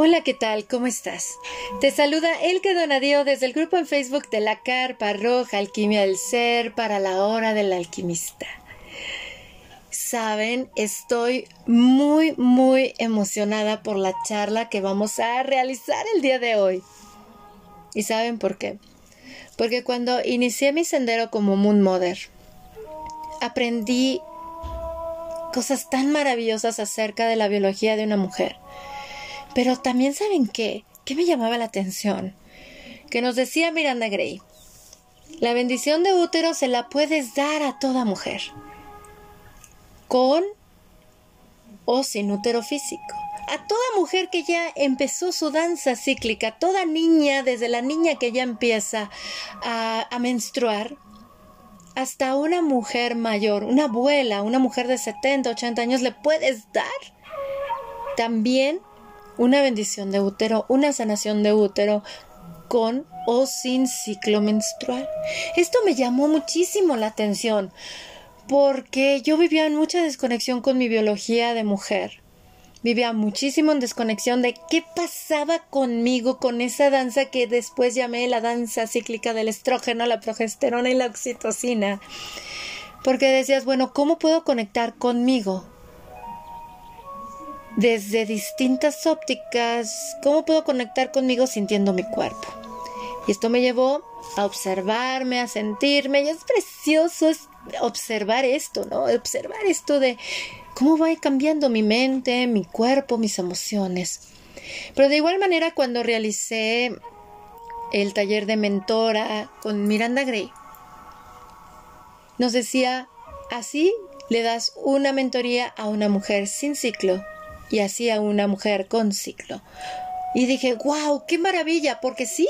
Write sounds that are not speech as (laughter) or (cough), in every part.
Hola, ¿qué tal? ¿Cómo estás? Te saluda Elke Donadío desde el grupo en Facebook de la Carpa Roja Alquimia del Ser para la Hora del Alquimista. Saben, estoy muy, muy emocionada por la charla que vamos a realizar el día de hoy. ¿Y saben por qué? Porque cuando inicié mi sendero como Moon Mother, aprendí cosas tan maravillosas acerca de la biología de una mujer pero también saben qué, qué me llamaba la atención, que nos decía Miranda Gray, la bendición de útero se la puedes dar a toda mujer, con o sin útero físico. A toda mujer que ya empezó su danza cíclica, toda niña, desde la niña que ya empieza a, a menstruar, hasta una mujer mayor, una abuela, una mujer de 70, 80 años, le puedes dar. También una bendición de útero, una sanación de útero con o sin ciclo menstrual. Esto me llamó muchísimo la atención porque yo vivía en mucha desconexión con mi biología de mujer. Vivía muchísimo en desconexión de qué pasaba conmigo con esa danza que después llamé la danza cíclica del estrógeno, la progesterona y la oxitocina. Porque decías, bueno, ¿cómo puedo conectar conmigo? Desde distintas ópticas cómo puedo conectar conmigo sintiendo mi cuerpo. Y esto me llevó a observarme, a sentirme, y es precioso observar esto, ¿no? Observar esto de cómo va cambiando mi mente, mi cuerpo, mis emociones. Pero de igual manera cuando realicé el taller de mentora con Miranda Gray, nos decía, así le das una mentoría a una mujer sin ciclo y así a una mujer con ciclo. Y dije, wow, qué maravilla, porque sí,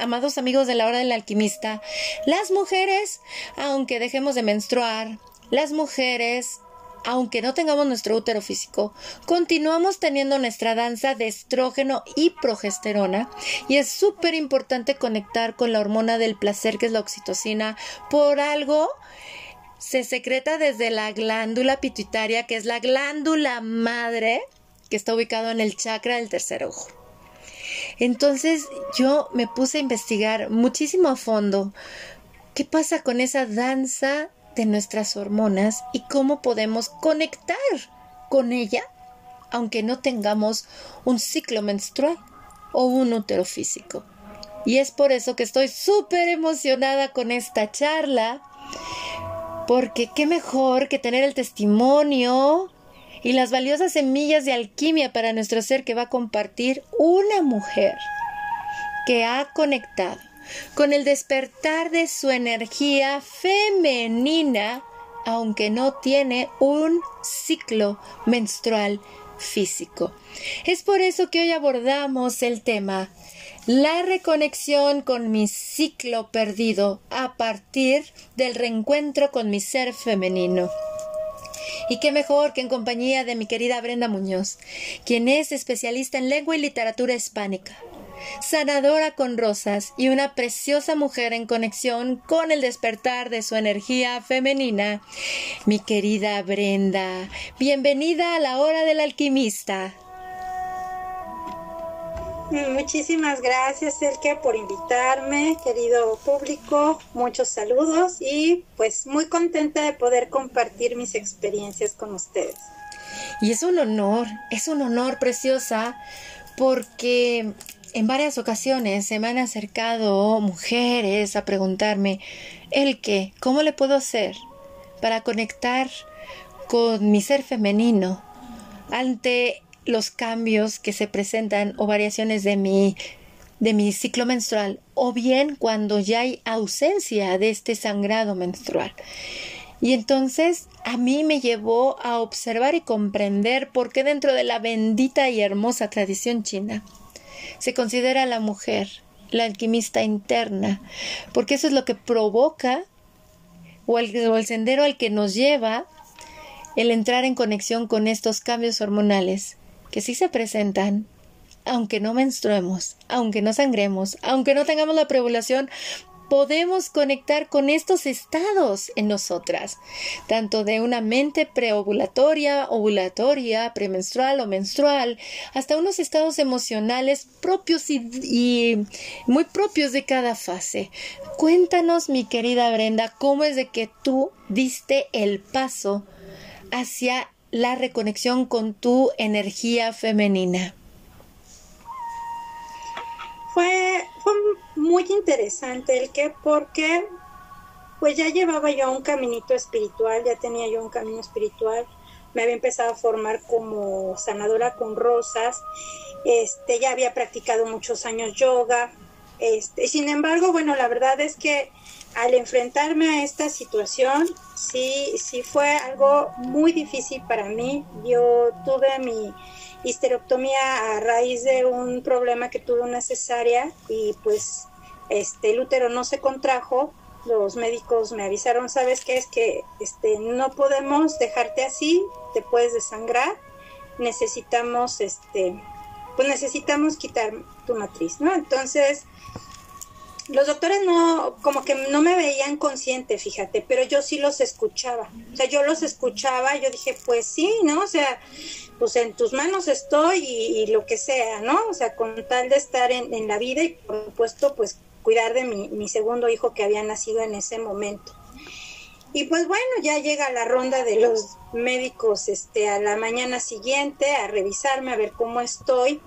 amados amigos de la hora del alquimista, las mujeres, aunque dejemos de menstruar, las mujeres, aunque no tengamos nuestro útero físico, continuamos teniendo nuestra danza de estrógeno y progesterona y es súper importante conectar con la hormona del placer que es la oxitocina por algo se secreta desde la glándula pituitaria que es la glándula madre que está ubicado en el chakra del tercer ojo. Entonces yo me puse a investigar muchísimo a fondo qué pasa con esa danza de nuestras hormonas y cómo podemos conectar con ella aunque no tengamos un ciclo menstrual o un útero físico. Y es por eso que estoy súper emocionada con esta charla, porque qué mejor que tener el testimonio y las valiosas semillas de alquimia para nuestro ser que va a compartir una mujer que ha conectado con el despertar de su energía femenina, aunque no tiene un ciclo menstrual físico. Es por eso que hoy abordamos el tema la reconexión con mi ciclo perdido a partir del reencuentro con mi ser femenino. Y qué mejor que en compañía de mi querida Brenda Muñoz, quien es especialista en lengua y literatura hispánica, sanadora con rosas y una preciosa mujer en conexión con el despertar de su energía femenina. Mi querida Brenda, bienvenida a la hora del alquimista. Muchísimas gracias, Elke, por invitarme, querido público. Muchos saludos y pues muy contenta de poder compartir mis experiencias con ustedes. Y es un honor, es un honor preciosa porque en varias ocasiones se me han acercado mujeres a preguntarme, Elke, ¿cómo le puedo hacer para conectar con mi ser femenino ante los cambios que se presentan o variaciones de mi de mi ciclo menstrual o bien cuando ya hay ausencia de este sangrado menstrual. Y entonces a mí me llevó a observar y comprender por qué dentro de la bendita y hermosa tradición china se considera a la mujer la alquimista interna, porque eso es lo que provoca o el, o el sendero al que nos lleva el entrar en conexión con estos cambios hormonales que sí se presentan, aunque no menstruemos, aunque no sangremos, aunque no tengamos la preovulación, podemos conectar con estos estados en nosotras, tanto de una mente preovulatoria, ovulatoria, premenstrual o menstrual, hasta unos estados emocionales propios y, muy propios de cada fase. Cuéntanos, mi querida Brenda, cómo es de que tú diste el paso hacia la reconexión con tu energía femenina. Fue, fue muy interesante el que porque pues ya llevaba yo un caminito espiritual, ya tenía yo un camino espiritual, me había empezado a formar como sanadora con rosas, este, ya había practicado muchos años yoga, este, sin embargo, bueno, la verdad es que al enfrentarme a esta situación, sí, sí fue algo muy difícil para mí. Yo tuve mi histerectomía a raíz de un problema que tuve una cesárea y pues este el útero no se contrajo. Los médicos me avisaron, ¿sabes qué? Es que este no podemos dejarte así, te puedes desangrar. Necesitamos este pues necesitamos quitar tu matriz, ¿no? Entonces, los doctores no, como que no me veían consciente, fíjate, pero yo sí los escuchaba. O sea, yo los escuchaba, yo dije, pues sí, ¿no? O sea, pues en tus manos estoy y, lo que sea, ¿no? O sea, con tal de estar en, en la vida y por supuesto, pues cuidar de mi, mi segundo hijo que había nacido en ese momento. Y pues bueno, ya llega la ronda de los médicos este, a la mañana siguiente a revisarme, a ver cómo estoy.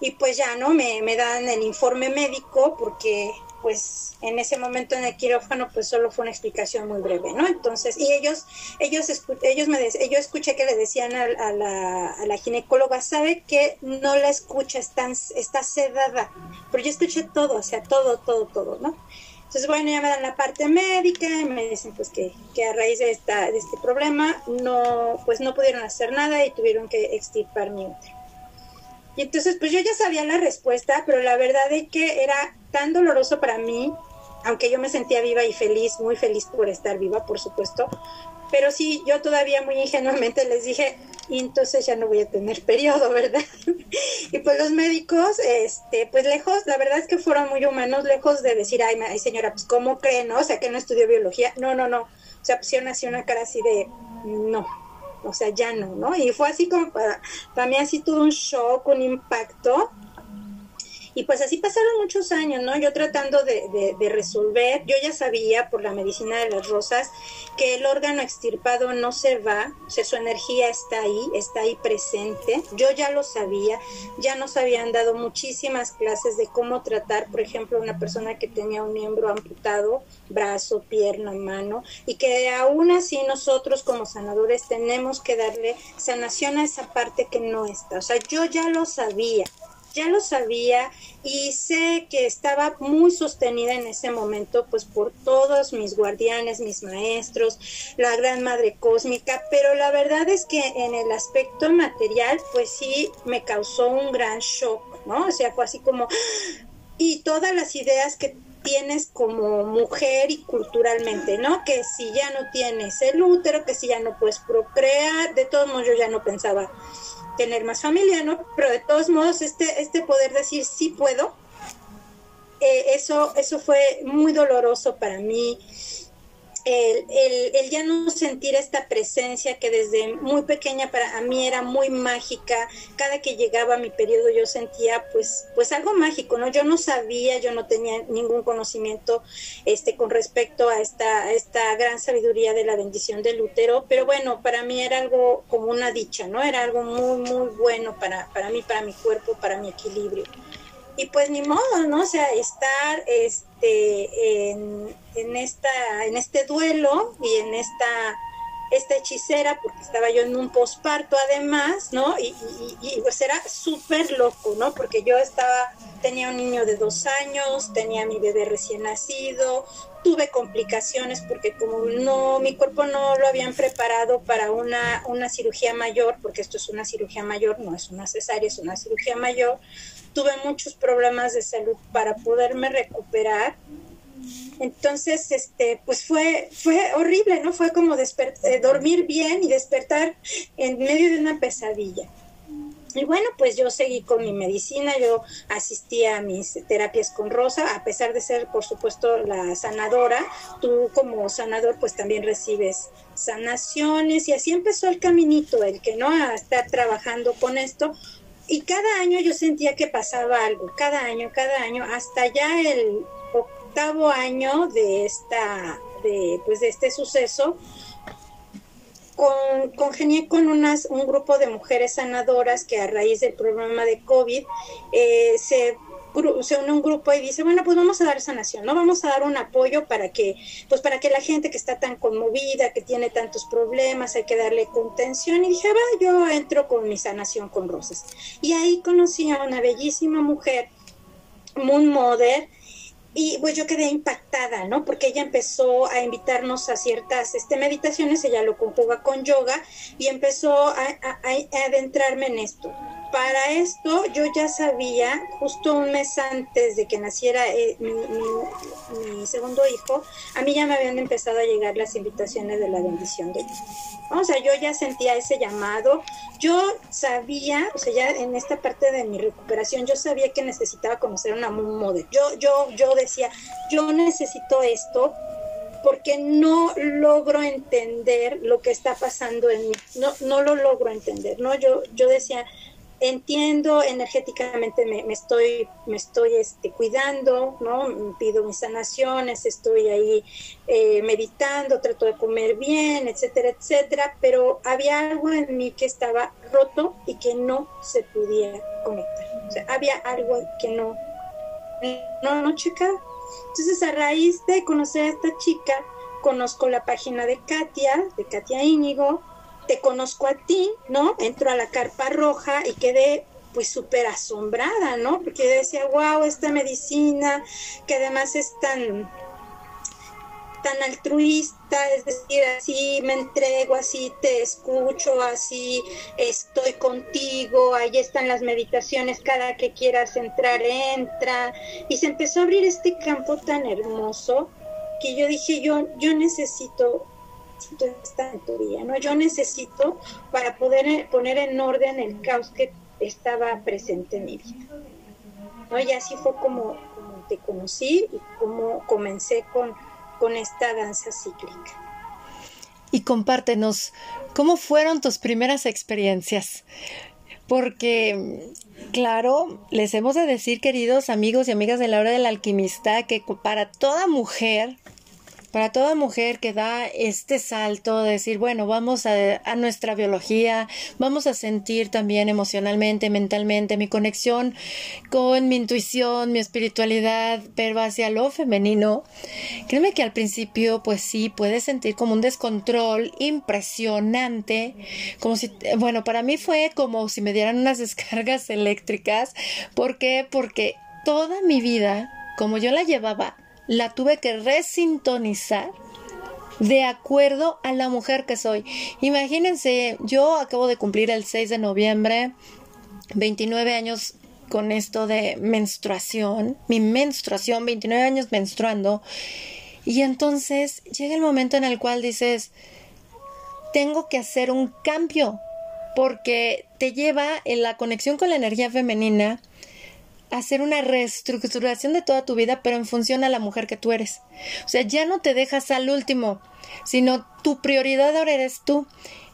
Y pues ya, ¿no? Me, me dan el informe médico porque pues en ese momento en el quirófano pues solo fue una explicación muy breve, ¿no? Entonces, y ellos, ellos, ellos me, yo escuché que le decían a, la, a la ginecóloga, sabe que no la escucha, está, está sedada, pero yo escuché todo, o sea, todo, todo, todo, ¿no? Entonces, bueno, ya me dan la parte médica y me dicen pues que, que a raíz de, esta, de este problema no, pues no pudieron hacer nada y tuvieron que extirpar mi útero. Y entonces, pues yo ya sabía la respuesta, pero la verdad es que era tan doloroso para mí, aunque yo me sentía viva y feliz, muy feliz por estar viva, por supuesto, pero sí, yo todavía muy ingenuamente les dije, y entonces ya no voy a tener periodo, (laughs) ¿verdad? y pues los médicos, este, pues lejos, la verdad es que fueron muy humanos, lejos de decir, ay, ay señora, pues ¿cómo cree, no? O sea, que no estudió biología, no, no, no, o sea, pusieron así una cara así de, no, o sea, ya no, ¿no? Y fue así como para, para mí así todo un shock, un impacto, y pues así pasaron muchos años, ¿no? Yo tratando de, resolver, yo ya sabía por la medicina de las rosas que el órgano extirpado no se va, o sea, su energía está ahí, está ahí presente. Yo ya lo sabía, ya nos habían dado muchísimas clases de cómo tratar, por ejemplo, una persona que tenía un miembro amputado, brazo, pierna, mano, y que aún así nosotros como sanadores tenemos que darle sanación a esa parte que no está. O sea, yo ya lo sabía ya lo sabía y sé que estaba muy sostenida en ese momento pues por todos mis guardianes, mis maestros, la gran madre cósmica, pero la verdad es que en el aspecto material pues sí me causó un gran shock, ¿no? O sea, fue así como y todas las ideas que tienes como mujer y culturalmente, ¿no? Que si ya no tienes el útero, que si ya no puedes procrear, de todos modos yo ya no pensaba tener más familia, ¿no? Pero de todos modos, este, este poder decir sí puedo, eh, eso, eso fue muy doloroso para mí el, el, ya no sentir esta presencia que desde muy pequeña para mí era muy mágica. Cada que llegaba mi periodo yo sentía pues, pues algo mágico, ¿no? Yo no sabía, yo no tenía ningún conocimiento este, con respecto a esta, esta gran sabiduría de la bendición del útero, pero bueno, para mí era algo como una dicha, ¿no? Era algo muy, muy bueno para, para mí, para mi cuerpo, para mi equilibrio y pues ni modo, ¿no? O sea, estar este, en, en, esta, en este duelo y en esta, esta hechicera, porque estaba yo en un posparto además, ¿no? Y, y, pues era súper loco, ¿no? Porque yo estaba, tenía un niño de dos años, tenía mi bebé recién nacido, tuve complicaciones porque como no, mi cuerpo no lo habían preparado para una, una cirugía mayor, porque esto es una cirugía mayor, no es una cesárea, es una cirugía mayor, tuve muchos problemas de salud para poderme recuperar. Entonces, este, pues fue, fue horrible, ¿no? Fue como eh, dormir bien y despertar en medio de una pesadilla. Y bueno, pues yo seguí con mi medicina, yo asistía a mis terapias con Rosa, a pesar de ser, por supuesto, la sanadora, tú como sanador pues también recibes sanaciones y así empezó el caminito, el que no a estar trabajando con esto. Y cada año yo sentía que pasaba algo, cada año, cada año, hasta ya el octavo año de esta, de, pues de este suceso, con, congenié con unas, un grupo de mujeres sanadoras que a raíz del problema de COVID eh, se se une un grupo y dice, bueno, pues vamos a dar sanación, ¿no? Vamos a dar un apoyo para que, pues para que la gente que está tan conmovida, que tiene tantos problemas, hay que darle contención. Y dije, va, yo entro con mi sanación con rosas. Y ahí conocí a una bellísima mujer, Moon Mother, y pues yo quedé impactada, ¿no? Porque ella empezó a invitarnos a ciertas este, meditaciones, ella lo conjuga con yoga y empezó a, a adentrarme en esto para esto yo ya sabía, justo un mes antes de que naciera eh, mi, segundo hijo, a mí ya me habían empezado a llegar las invitaciones de la bendición de Dios. O sea, yo ya sentía ese llamado, yo sabía, o sea, ya en esta parte de mi recuperación, yo sabía que necesitaba conocer una modelo. Yo, yo, yo decía, yo necesito esto porque no logro entender lo que está pasando en mí, no, no lo logro entender, ¿no? Yo, yo decía, entiendo energéticamente me, estoy me estoy este cuidando no pido mis sanaciones estoy ahí eh, meditando trato de comer bien etcétera etcétera pero había algo en mí que estaba roto y que no se podía conectar. O sea, había algo que no no no checaba. Entonces a raíz de conocer a esta chica conozco la página de Katia de Katia Íñigo te conozco a ti, ¿no? Entro a la carpa roja y quedé pues súper asombrada, ¿no? Porque decía, wow, esta medicina que además es tan tan altruista, es decir, así me entrego, así te escucho, así estoy contigo, ahí están las meditaciones, cada que quieras entrar, entra. Y se empezó a abrir este campo tan hermoso que yo dije, yo, yo necesito esta teoría, ¿no? Yo necesito para poder eh, poner en orden el caos que estaba presente en mi vida. ¿no? Y así fue como, te conocí y como comencé con, con esta danza cíclica. Y compártenos, ¿cómo fueron tus primeras experiencias? Porque, claro, les hemos de decir, queridos amigos y amigas de la hora del alquimista, que para toda mujer para toda mujer que da este salto de decir, bueno, vamos a, nuestra biología, vamos a sentir también emocionalmente, mentalmente mi conexión con mi intuición, mi espiritualidad, pero hacia lo femenino, créeme que al principio, pues sí, puedes sentir como un descontrol impresionante, como si, bueno, para mí fue como si me dieran unas (laughs) descargas eléctricas. ¿Por qué? Porque toda mi vida, como yo la llevaba la tuve que resintonizar de acuerdo a la mujer que soy. Imagínense, yo acabo de cumplir el 6 de noviembre, 29 años con esto de menstruación, mi menstruación, 29 años menstruando, y entonces llega el momento en el cual dices, tengo que hacer un cambio, porque te lleva en la conexión con la energía femenina, hacer una reestructuración de toda tu vida, pero en función a la mujer que tú eres. O sea, ya no te dejas al último, sino tu prioridad ahora eres tú.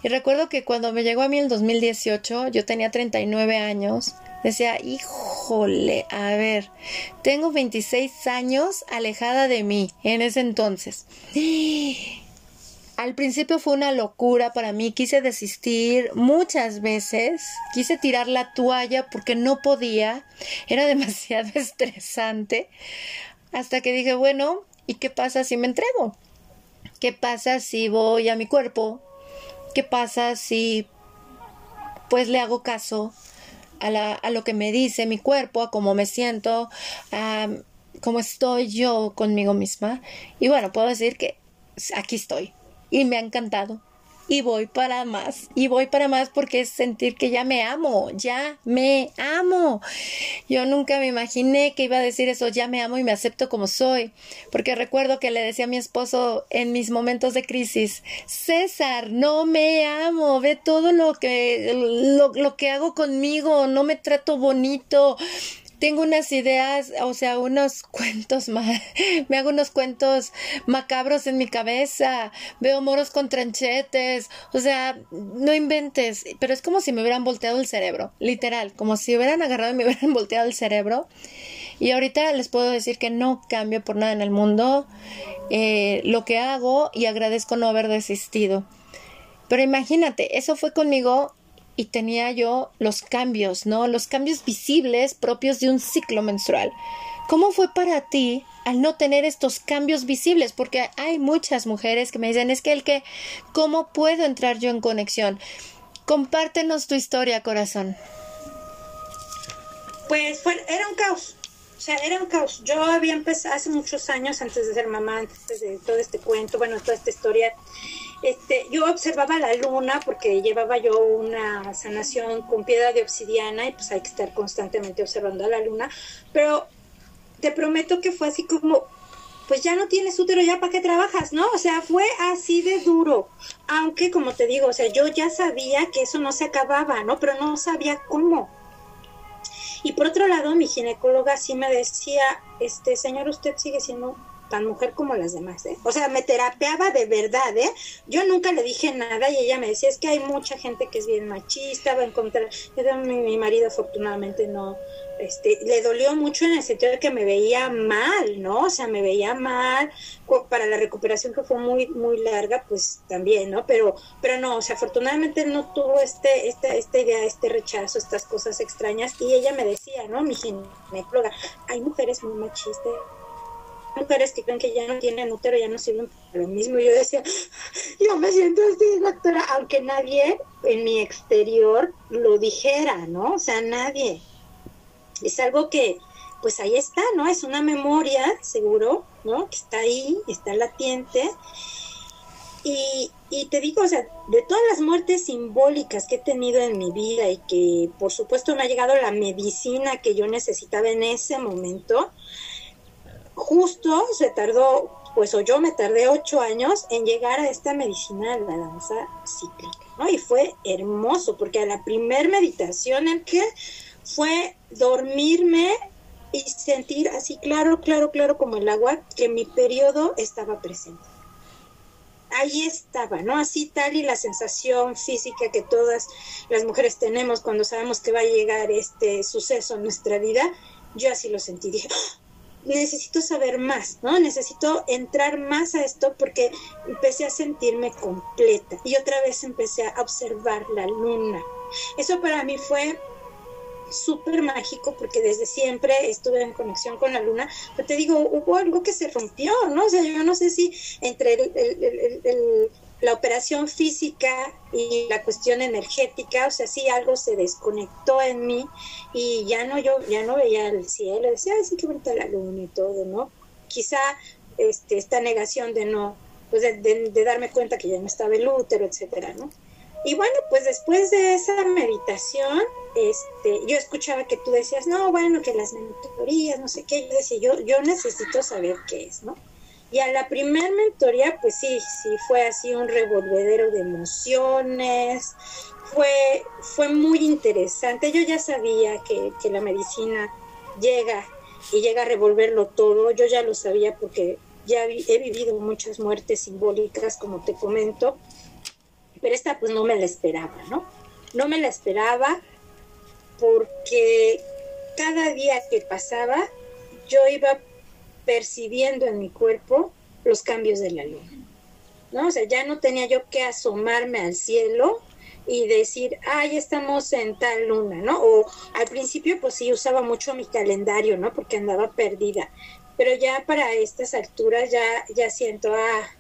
Y recuerdo que cuando me llegó a mí el 2018, yo tenía 39 años, decía, híjole, a ver, tengo 26 años alejada de mí en ese entonces. Al principio fue una locura para mí, quise desistir muchas veces, quise tirar la toalla porque no podía, era (laughs) demasiado estresante, hasta que dije, bueno, ¿y qué pasa si me entrego? ¿Qué pasa si voy a mi cuerpo? ¿Qué pasa si pues le hago caso a, a lo que me dice mi cuerpo, a cómo me siento, a cómo estoy yo conmigo misma? Y bueno, puedo decir que aquí estoy y me ha encantado. y voy para más, y voy para más porque es sentir que ya me amo, ya me amo. Yo nunca me imaginé que iba a decir eso, ya me amo y me acepto como soy, porque recuerdo que le decía a mi esposo en mis momentos de crisis, César, no me amo, ve todo lo que, lo, lo que hago conmigo, no me trato bonito, tengo unas ideas, o sea, unos (laughs) cuentos me hago unos cuentos macabros en mi cabeza, veo moros con tranchetes, o sea, no inventes, pero es como si me hubieran volteado el cerebro, literal, como si hubieran agarrado y me (laughs) hubieran volteado el cerebro. Y ahorita les puedo decir que no cambio por nada en el mundo eh, lo que hago y agradezco no haber desistido. Pero imagínate, eso fue conmigo y tenía yo los cambios, ¿no? Los cambios visibles propios de un ciclo menstrual. ¿Cómo fue para ti al no tener estos cambios visibles? Porque hay muchas mujeres que me dicen, es que el que, ¿cómo puedo entrar yo en conexión? Compártenos tu historia, corazón. Pues fue, era un caos. O sea, era un caos. Yo había empezado hace muchos años, antes de ser mamá, antes de todo este cuento, bueno, toda esta historia, este, yo observaba la luna porque llevaba yo una sanación con piedra de obsidiana y pues hay que estar constantemente observando a la luna, pero te prometo que fue así como, pues ya no tienes útero, ya para qué trabajas, ¿no? O sea, fue así de duro, aunque como te digo, o sea, yo ya sabía que eso no se acababa, ¿no? Pero no sabía cómo. Y por otro lado, mi ginecóloga sí me decía, este señor, usted sigue siendo tan mujer como las demás, ¿eh? O sea, me terapeaba de verdad, ¿eh? Yo nunca le dije nada y ella me decía, es que hay mucha gente que es bien machista, va a encontrar... Mi, mi marido afortunadamente no, este, le dolió mucho en el sentido de que me veía mal, ¿no? O sea, me veía mal, para la recuperación que fue muy, muy larga, pues también, ¿no? Pero, pero no, o sea, afortunadamente no tuvo este, esta, esta idea, este rechazo, estas cosas extrañas, y ella me decía, ¿no? Mi ginecóloga, hay mujeres muy machistas, mujeres que creen que ya no tienen útero, ya no sirven para lo mismo. Yo decía, yo me siento así, doctora, aunque nadie en mi exterior lo dijera, ¿no? O sea, nadie. Es algo que, pues ahí está, ¿no? Es una memoria, seguro, ¿no? Que está ahí, está latente. Y, y te digo, o sea, de todas las muertes simbólicas que he tenido en mi vida y que por supuesto no ha llegado la medicina que yo necesitaba en ese momento, justo se tardó, pues o yo me tardé ocho años en llegar a esta medicina de la danza cíclica, ¿no? Y fue hermoso, porque a la primer meditación en que fue dormirme y sentir así claro, claro, claro como el agua que mi periodo estaba presente. Ahí estaba, ¿no? Así tal y la sensación física que todas las mujeres tenemos cuando sabemos que va a llegar este suceso en nuestra vida, yo así lo sentí. Dije, necesito saber más, ¿no? Necesito entrar más a esto porque empecé a sentirme completa y otra vez empecé a observar la luna. Eso para mí fue súper mágico porque desde siempre estuve en conexión con la luna, pero te digo, hubo algo que se rompió, ¿no? O sea, yo no sé si entre el la operación física y la cuestión energética, o sea, sí algo se desconectó en mí y ya no yo ya no veía el cielo, decía, ay, sí qué bonita la luna y todo, ¿no? Quizá este esta negación de no pues de, darme cuenta que ya no estaba el útero, etcétera, ¿no? Y bueno, pues después de esa meditación, este, yo escuchaba que tú decías, no, bueno, que las mentorías, no sé qué, yo decía, yo, yo necesito saber qué es, ¿no? Y a la primer mentoría, pues sí, sí, fue así un revolvedero de emociones, fue, fue muy interesante. Yo ya sabía que, que la medicina llega y llega a revolverlo todo, yo ya lo sabía porque ya he vivido muchas muertes simbólicas, como te comento, pero esta pues no me la esperaba, ¿no? No me la esperaba porque cada día que pasaba yo iba percibiendo en mi cuerpo los cambios de la luna. ¿no? O sea, ya no tenía yo que asomarme al cielo y decir, ah, estamos en tal luna, ¿no? O al principio, pues sí, usaba mucho mi calendario, ¿no? Porque andaba perdida. Pero ya para estas alturas ya, ya siento, ah,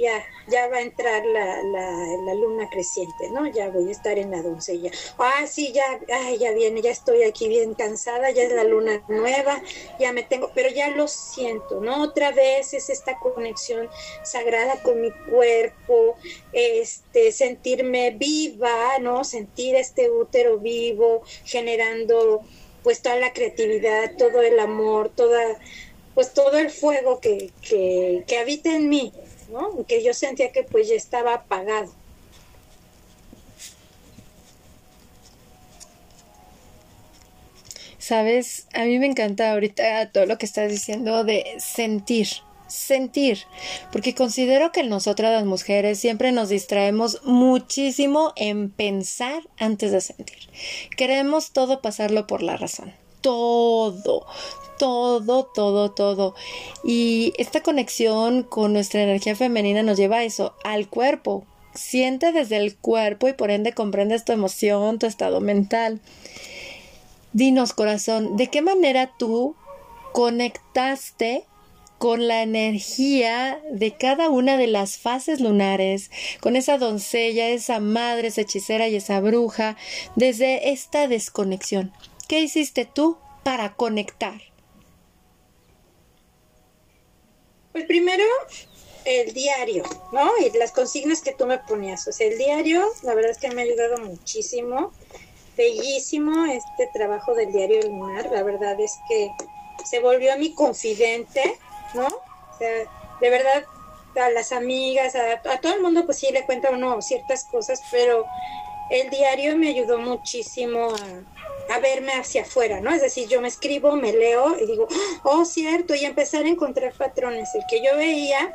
ya, ya va a entrar la, la, luna creciente, ¿no? Ya voy a estar en la doncella. Ah, sí, ya, ay, ya viene, ya estoy aquí bien cansada, ya es la luna nueva, ya me tengo, pero ya lo siento, ¿no? Otra vez es esta conexión sagrada con mi cuerpo, este, sentirme viva, ¿no? Sentir este útero vivo, generando pues toda la creatividad, todo el amor, toda, pues todo el fuego que, que, que habita en mí, Que yo sentía que pues ya estaba apagado. Sabes, a mí me encanta ahorita todo lo que estás diciendo de sentir, sentir, porque considero que nosotras las mujeres siempre nos distraemos muchísimo en pensar antes de sentir. Queremos todo pasarlo por la razón, todo, todo, todo, todo. Y esta conexión con nuestra energía femenina nos lleva a eso, al cuerpo. Siente desde el cuerpo y por ende comprendes tu emoción, tu estado mental. Dinos, corazón, ¿de qué manera tú conectaste con la energía de cada una de las fases lunares, con esa doncella, esa madre, esa hechicera y esa bruja, desde esta desconexión. ¿Qué hiciste tú para conectar? Pues primero el diario, ¿no? Y las consignas que tú me ponías. O sea, el diario, la verdad es que me ha ayudado muchísimo. Bellísimo este trabajo del diario lunar. La verdad es que se volvió mi confidente, ¿no? O sea, de verdad, a las amigas, a, a todo el mundo, pues sí le cuenta uno ciertas cosas, pero el diario me ayudó muchísimo a, a verme hacia afuera, ¿no? Es decir, yo me escribo, me leo y digo, oh, cierto, y empezar a encontrar patrones. El que yo veía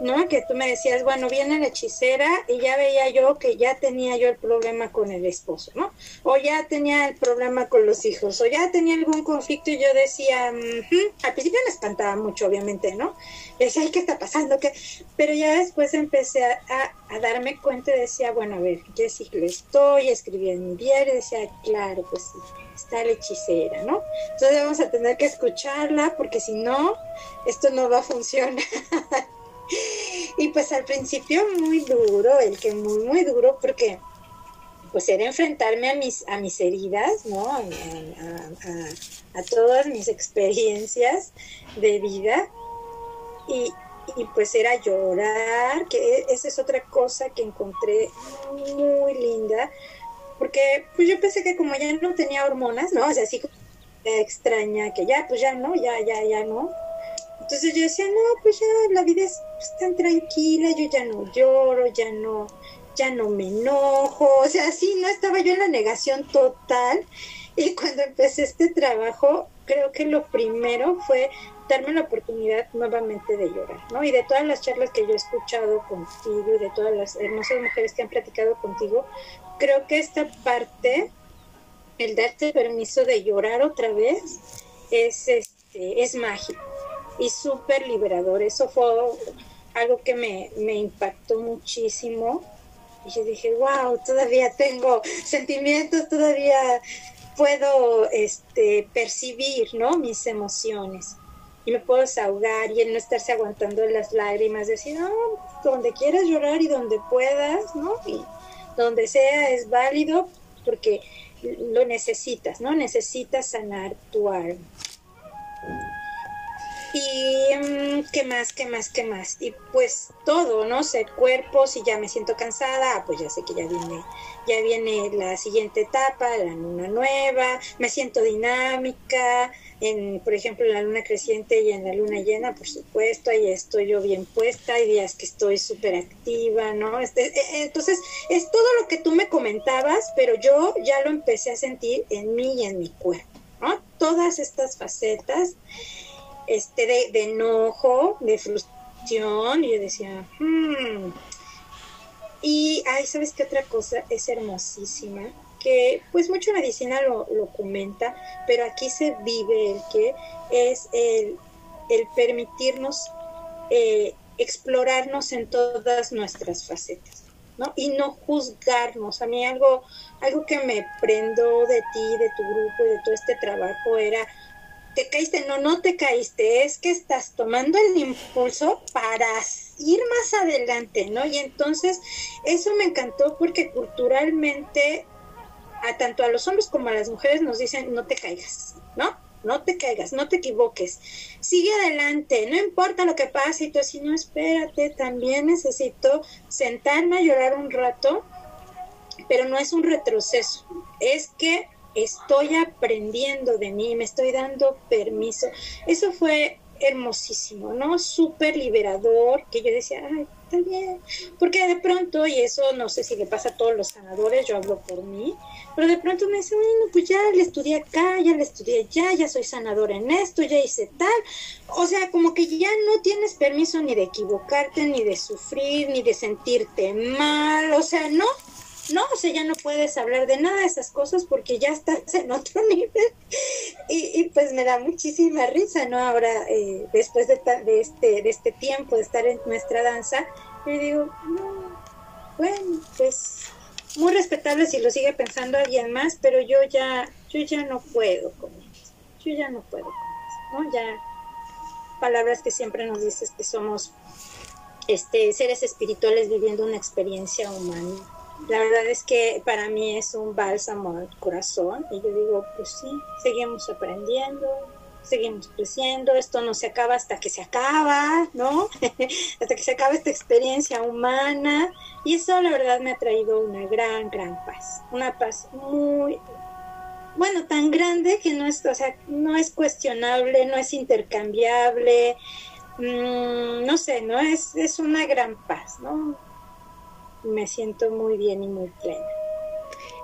¿no? Que tú me decías, bueno, viene la hechicera y ya veía yo que ya tenía yo el problema con el esposo, ¿no? O ya tenía el problema con los hijos, o ya tenía algún conflicto y yo decía, al principio me espantaba mucho, obviamente, ¿no? decía, ay, ¿qué está pasando? ¿Qué? Pero ya después empecé a, a, darme cuenta y decía, bueno, a ver, ¿qué lo estoy? Escribí en mi diario y decía, claro, pues sí, está la hechicera, ¿no? Entonces vamos a tener que escucharla porque si no, esto no va a funcionar. (laughs) y pues al principio muy duro, el que muy, muy duro porque pues era enfrentarme a mis, a mis heridas, ¿no? A, todas mis experiencias de vida y, y, pues era llorar, que esa es otra cosa que encontré muy linda, porque pues yo pensé que como ya no tenía hormonas, ¿no? O sea, así extraña, que ya, pues ya no, ya, ya, ya no, entonces yo decía, no, pues ya la vida es pues, tan tranquila, yo ya no lloro, ya no, ya no me enojo, o sea, sí, no estaba yo en la negación total. Y cuando empecé este trabajo, creo que lo primero fue darme la oportunidad nuevamente de llorar, ¿no? Y de todas las charlas que yo he escuchado contigo y de todas las hermosas mujeres que han platicado contigo, creo que esta parte, el darte permiso de llorar otra vez, es, este, es mágico y súper liberador. Eso fue algo que me, me impactó muchísimo. Y yo dije, wow, todavía tengo sentimientos, todavía puedo este, percibir ¿no? mis emociones. Y me puedo desahogar y el no estarse aguantando las lágrimas, decir, no, donde quieras llorar y donde puedas, ¿no? Y donde sea es válido porque lo necesitas, ¿no? Necesitas sanar tu alma. Y mm, qué más, qué más, qué más. Y pues todo, ¿no? Ser cuerpo, si ya me siento cansada, pues ya sé que ya viene, ya viene la siguiente etapa, la luna nueva, me siento dinámica, en, por ejemplo, en la luna creciente y en la luna llena, por supuesto, ahí estoy yo bien puesta, hay días que estoy súper activa, ¿no? Este, e, e, entonces, es todo lo que tú me comentabas, pero yo ya lo empecé a sentir en mí y en mi cuerpo, ¿no? Todas estas facetas este, de, enojo, de frustración, y yo decía, hmm". Y, ay, ¿sabes qué otra cosa es hermosísima? Que, pues, mucho medicina lo, lo comenta, pero aquí se vive el que es el, el permitirnos eh, explorarnos en todas nuestras facetas. ¿no? Y no juzgarnos. A mí algo, algo que me prendó de ti, de tu grupo y de todo este trabajo era te caíste, no, no te caíste, es que estás tomando el impulso para ir más adelante, ¿no? Y entonces eso me encantó porque culturalmente a tanto a los hombres como a las mujeres nos dicen no te caigas, ¿no? No te caigas, no te equivoques, sigue adelante, no importa lo que pase y tú así, no, espérate, también necesito sentarme a llorar un rato, pero no es un retroceso, es que estoy aprendiendo de mí, me estoy dando permiso. Eso fue hermosísimo, ¿no? Súper liberador, que yo decía, ay, está bien, porque de pronto, y eso no sé si le pasa a todos los sanadores, yo hablo por mí, pero de pronto me dice, bueno, pues ya le estudié acá, ya le estudié ya, ya soy sanadora en esto, ya hice tal, o sea, como que ya no tienes permiso ni de equivocarte, ni de sufrir, ni de sentirte mal, o sea, no, no, o sea, ya no puedes hablar de nada de esas cosas porque ya estás en otro (laughs) nivel. Y, pues me da muchísima risa, ¿no? Ahora, eh, después de, de, este, de este tiempo de estar en nuestra danza, me digo, bueno, pues muy respetable si lo sigue pensando alguien más, pero yo ya, yo ya no puedo con. Yo ya no puedo con ¿no? Ya palabras que siempre nos dices que somos este, seres espirituales viviendo una experiencia humana la verdad es que para mí es un bálsamo al corazón y yo digo, pues sí, seguimos aprendiendo, seguimos creciendo, esto no se acaba hasta que se acaba, ¿no? (laughs) hasta que se acaba esta experiencia humana y eso la verdad me ha traído una gran, gran paz, una paz muy, bueno, tan grande que no es, o sea, no es cuestionable, no es intercambiable, mm, no sé, ¿no? Es, es una gran paz, ¿no? Me siento muy bien y muy plena.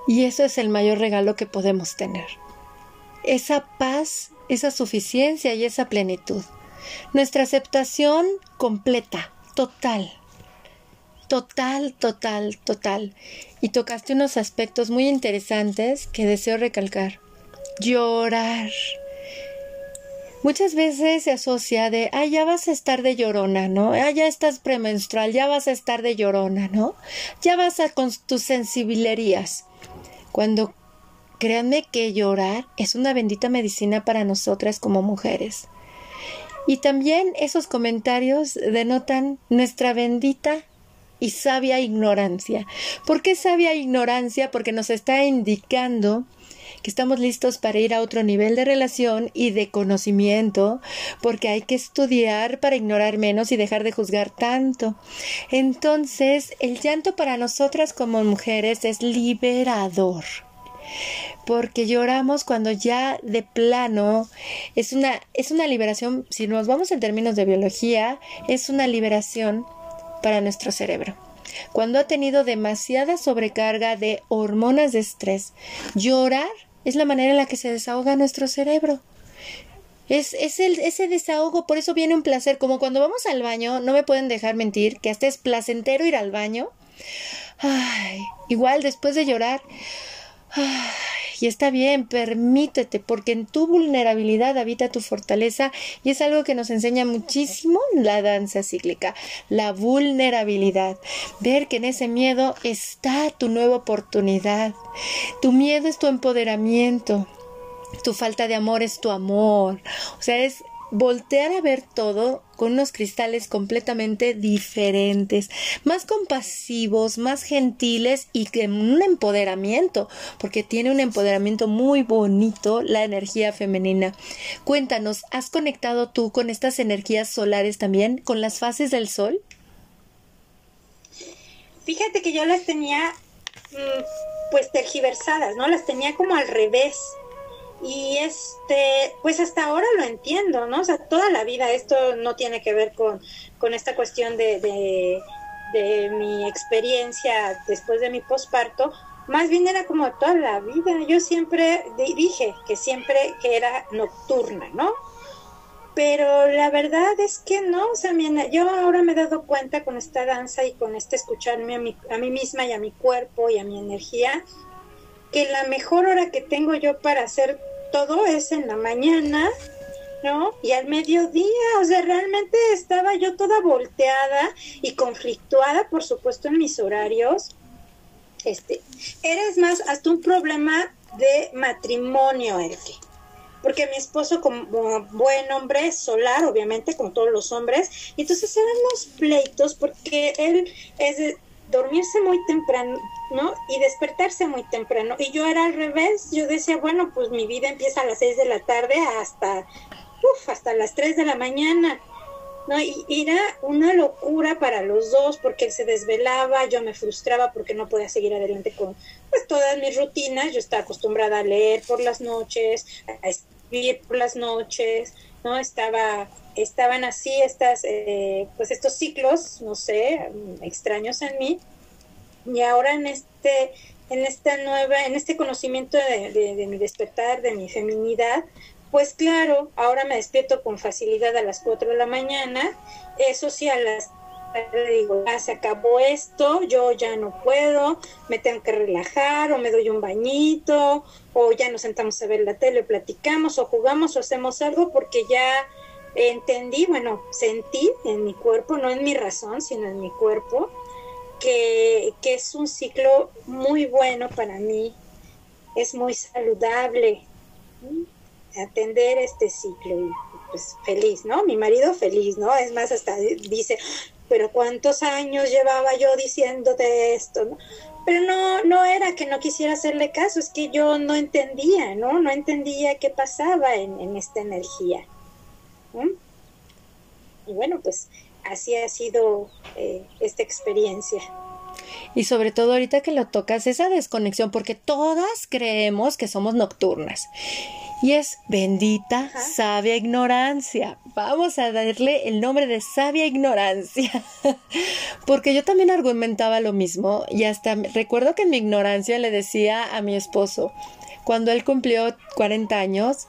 Y eso es el mayor regalo que podemos tener. Esa paz, esa suficiencia y esa plenitud. Nuestra aceptación completa, total. Total, total, total. Y tocaste unos aspectos muy interesantes que deseo recalcar. Llorar muchas veces se asocia de, ay, ya vas a estar de llorona, ¿no? Ay, ya estás premenstrual, ya vas a estar de llorona, ¿no? Ya vas a con tus sensibilerías. Cuando créanme que llorar es una bendita medicina para nosotras como mujeres. Y también esos comentarios denotan nuestra bendita y sabia ignorancia. ¿Por qué sabia ignorancia? Porque nos está indicando que estamos listos para ir a otro nivel de relación y de conocimiento, porque hay que estudiar para ignorar menos y dejar de juzgar tanto. Entonces, el llanto para nosotras como mujeres es liberador porque lloramos cuando ya de plano es una es una liberación, si nos vamos en términos de biología, es una liberación para nuestro cerebro. Cuando ha tenido demasiada sobrecarga de hormonas de estrés, llorar es la manera en la que se desahoga nuestro cerebro. Es, es el, ese desahogo, por eso viene un placer. Como cuando vamos al baño, no me pueden dejar mentir, que hasta es placentero ir al baño. Ay, igual después de llorar. (sighs) Y está bien, permítete, porque en tu vulnerabilidad habita tu fortaleza y es algo que nos enseña muchísimo la danza cíclica, la vulnerabilidad. Ver que en ese miedo está tu nueva oportunidad. Tu miedo es tu empoderamiento. Tu falta de amor es tu amor. O sea, es voltear a ver todo con unos cristales completamente diferentes, más compasivos, más gentiles y con un empoderamiento, porque tiene un empoderamiento muy bonito la energía femenina. Cuéntanos, ¿has conectado tú con estas energías solares también, con las fases del sol? Fíjate que yo las tenía mm, pues tergiversadas, ¿no? Las tenía como al revés y este, pues hasta ahora lo entiendo, ¿no? O sea, toda la vida esto no tiene que ver con, con esta cuestión de, de, mi experiencia después de mi posparto, más bien era como toda la vida. Yo siempre dije que siempre que era nocturna, ¿no? Pero la verdad es que no, o sea, yo ahora me he dado cuenta con esta danza y con este escucharme a, a mí misma y a mi cuerpo y a mi energía, que la mejor hora que tengo yo para hacer todo es en la mañana, ¿no? Y al mediodía, o sea, realmente estaba yo toda volteada y conflictuada, por supuesto, en mis horarios. Este, eres más hasta un problema de matrimonio, Elke. porque mi esposo como buen hombre solar, obviamente, como todos los hombres, entonces eran unos pleitos porque él es de dormirse muy temprano, ¿no? Y despertarse muy temprano. Y yo era al revés, yo decía, bueno, pues mi vida empieza a las 6 de la tarde hasta, uf, hasta las 3 de la mañana. ¿no? Y era una locura para los dos porque se desvelaba, yo me frustraba porque no podía seguir adelante con pues todas mis rutinas, yo estaba acostumbrada a leer por las noches, a escribir por las noches, ¿no? Estaba, estaban así estas, eh, pues estos ciclos, no sé, extraños en mí, y ahora en este, en esta nueva, en este conocimiento de, de mi despertar, de mi feminidad, pues claro, ahora me despierto con facilidad a las 4 de la mañana, eso sí a las digo, ya se acabó esto, yo ya no puedo, me tengo que relajar o me doy un bañito o ya nos sentamos a ver la tele, platicamos o jugamos o hacemos algo porque ya entendí, bueno, sentí en mi cuerpo, no en mi razón, sino en mi cuerpo, que, que es un ciclo muy bueno para mí, es muy saludable atender este ciclo y pues feliz, ¿no? Mi marido feliz, ¿no? Es más, hasta dice, pero ¿cuántos años llevaba yo diciéndote esto, ¿no? Pero no, no era que no quisiera hacerle caso, es que yo no entendía, ¿no? No entendía qué pasaba en, esta energía. Y bueno, pues así ha sido eh, esta experiencia. Y sobre todo ahorita que lo tocas, esa desconexión, porque todas creemos que somos nocturnas. Y es bendita, sabia ignorancia. Vamos a darle el nombre de sabia ignorancia. (laughs) Porque yo también argumentaba lo mismo y hasta recuerdo que en mi ignorancia le decía a mi esposo, cuando él cumplió 40 años,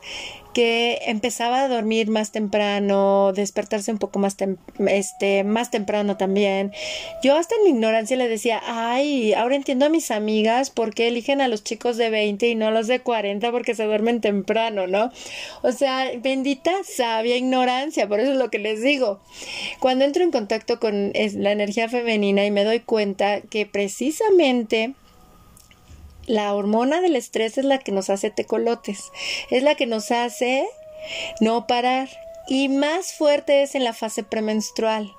que empezaba a dormir más temprano, despertarse un poco más, este, más temprano también. Yo hasta en mi ignorancia le decía, ay, ahora entiendo a mis amigas por qué eligen a los chicos de 20 y no a los de 40 porque se duermen temprano, ¿no? O sea, bendita sabia ignorancia, por eso es lo que les digo. Cuando entro en contacto con la energía femenina y me doy cuenta que precisamente la hormona del estrés es la que nos hace tecolotes, es la que nos hace no parar. Y más fuerte es en la fase premenstrual,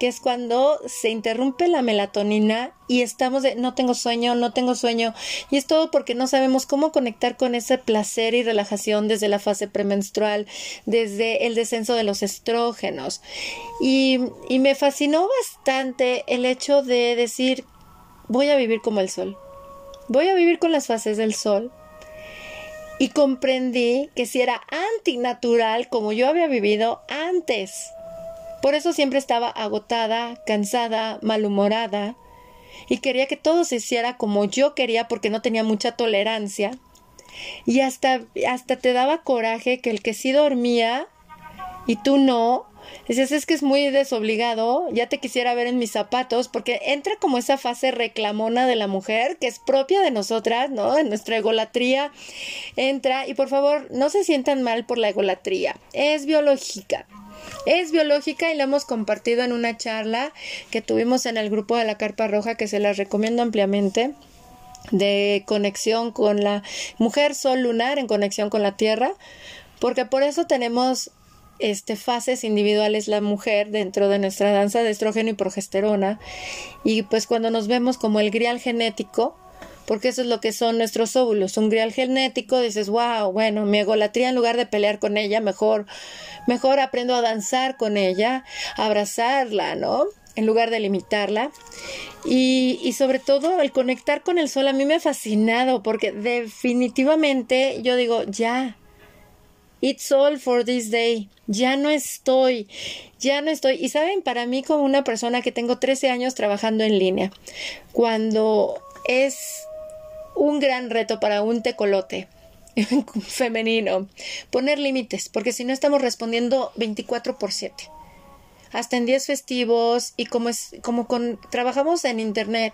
que es cuando se interrumpe la melatonina y estamos de no tengo sueño, no tengo sueño. Y es todo porque no sabemos cómo conectar con ese placer y relajación desde la fase premenstrual, desde el descenso de los estrógenos. Y, y me fascinó bastante el hecho de decir voy a vivir como el sol voy a vivir con las fases del sol. Y comprendí que si era antinatural como yo había vivido antes. Por eso siempre estaba agotada, cansada, malhumorada. Y quería que todo se hiciera como yo quería porque no tenía mucha tolerancia. Y hasta, hasta te daba coraje que el que sí dormía y tú no, Dices, es que es muy desobligado, ya te quisiera ver en mis zapatos, porque entra como esa fase reclamona de la mujer, que es propia de nosotras, ¿no? En nuestra egolatría entra, y por favor, no se sientan mal por la egolatría, es biológica. Es biológica y la hemos compartido en una charla que tuvimos en el grupo de la Carpa Roja, que se las recomiendo ampliamente de conexión con la mujer sol lunar en conexión con la tierra, porque por eso tenemos este, fases individuales la mujer dentro de nuestra danza de estrógeno y progesterona. Y pues cuando nos vemos como el grial genético, porque eso es lo que son nuestros óvulos, un grial genético, dices, wow, bueno, mi egolatría en lugar de pelear con ella, mejor, mejor aprendo a danzar con ella, abrazarla, ¿no? En lugar de limitarla. Y, y sobre todo el conectar con el sol a mí me ha fascinado porque definitivamente yo digo, ya, It's all for this day. Ya no estoy, ya no estoy. Y saben, para mí como una persona que tengo 13 años trabajando en línea, cuando es un gran reto para un tecolote (laughs) femenino poner límites, porque si no estamos respondiendo 24 por 7 hasta en días festivos y como es como con trabajamos en internet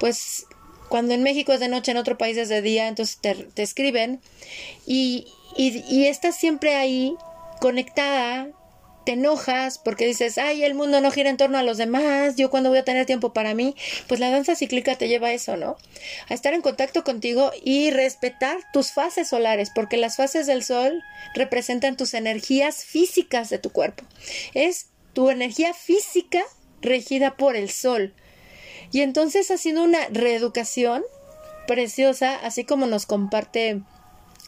pues cuando en México es de noche en otro país es de día entonces te, te escriben y, y, y estás siempre ahí conectada te enojas porque dices, ay, el mundo no gira en torno a los demás, yo cuando voy a tener tiempo para mí, pues la danza cíclica te lleva a eso, ¿no? A estar en contacto contigo y respetar tus fases solares, porque las fases del sol representan tus energías físicas de tu cuerpo. Es tu energía física regida por el sol. Y entonces ha sido una reeducación preciosa, así como nos comparte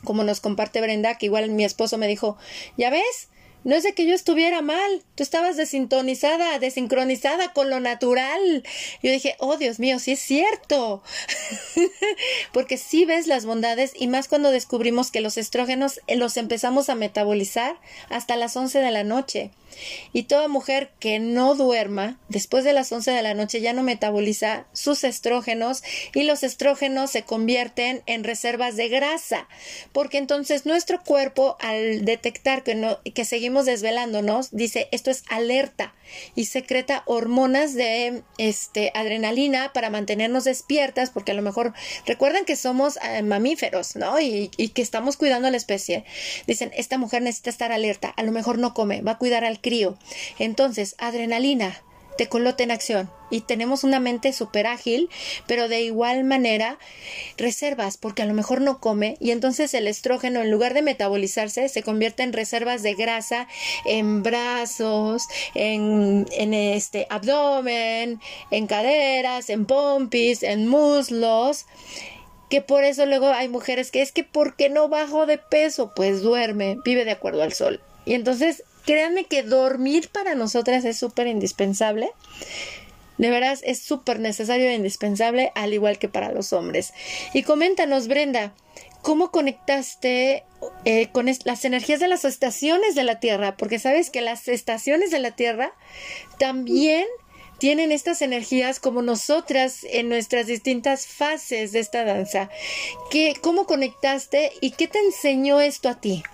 como nos comparte Brenda, que igual mi esposo me dijo, ¿ya ves? No es de que yo estuviera mal, tú estabas desintonizada, desincronizada con lo natural. Yo dije, oh Dios mío, sí es cierto. (laughs) Porque sí ves las bondades y más cuando descubrimos que los estrógenos eh, los empezamos a metabolizar hasta las 11 de la noche. Y toda mujer que no duerma después de las 11 de la noche ya no metaboliza sus estrógenos y los estrógenos se convierten en reservas de grasa, porque entonces nuestro cuerpo al detectar que, no, que seguimos desvelándonos dice esto es alerta y secreta hormonas de este, adrenalina para mantenernos despiertas, porque a lo mejor recuerden que somos eh, mamíferos, ¿no? Y, y que estamos cuidando a la especie. Dicen, esta mujer necesita estar alerta, a lo mejor no come, va a cuidar al crío. Entonces, adrenalina, tecolote en acción y tenemos una mente súper ágil, pero de igual manera reservas porque a lo mejor no come y entonces el estrógeno en lugar de metabolizarse se convierte en reservas de grasa en brazos, en, en este abdomen, en caderas, en pompis, en muslos que por eso luego hay mujeres que es que ¿por qué no bajo de peso? Pues duerme, vive de acuerdo al sol. Y entonces Créanme que dormir para nosotras es súper indispensable. De veras, es súper necesario e indispensable, al igual que para los hombres. Y coméntanos, Brenda, ¿cómo conectaste eh, con las energías de las estaciones de la Tierra? Porque sabes que las estaciones de la Tierra también tienen estas energías como nosotras en nuestras distintas fases de esta danza. ¿Qué, ¿Cómo conectaste y qué te enseñó esto a ti?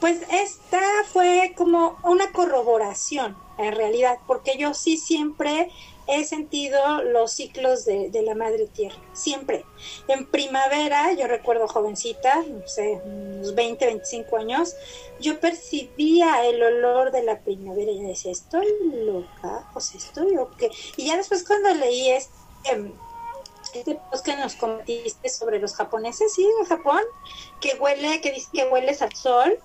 Pues esta fue como una corroboración en realidad, porque yo sí siempre he sentido los ciclos de, la madre tierra, siempre. En primavera, yo recuerdo jovencita, no sé, unos 20, 25 años, yo percibía el olor de la primavera y decía, estoy loca, o sea, estoy o qué. Y ya después cuando leí este, este post que nos comentiste sobre los japoneses, sí, en Japón, que huele, que dice que hueles al sol,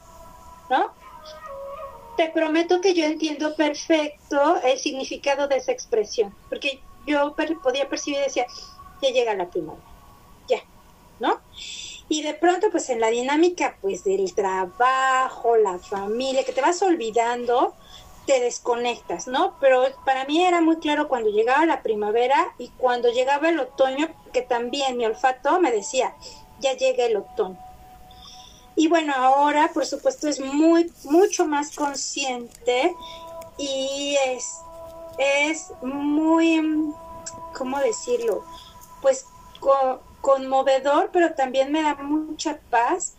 Te prometo que yo entiendo perfecto el significado de esa expresión, porque yo podía percibir y decía, ya llega la primavera, ya, ¿no? Y de pronto, pues en la dinámica, pues del trabajo, la familia, que te vas olvidando, te desconectas, ¿no? Pero para mí era muy claro cuando llegaba la primavera y cuando llegaba el otoño, que también mi olfato me decía, ya llega el otoño. Y bueno, ahora por supuesto es muy, mucho más consciente y es, es muy, ¿cómo decirlo? Pues conmovedor, pero también me da mucha paz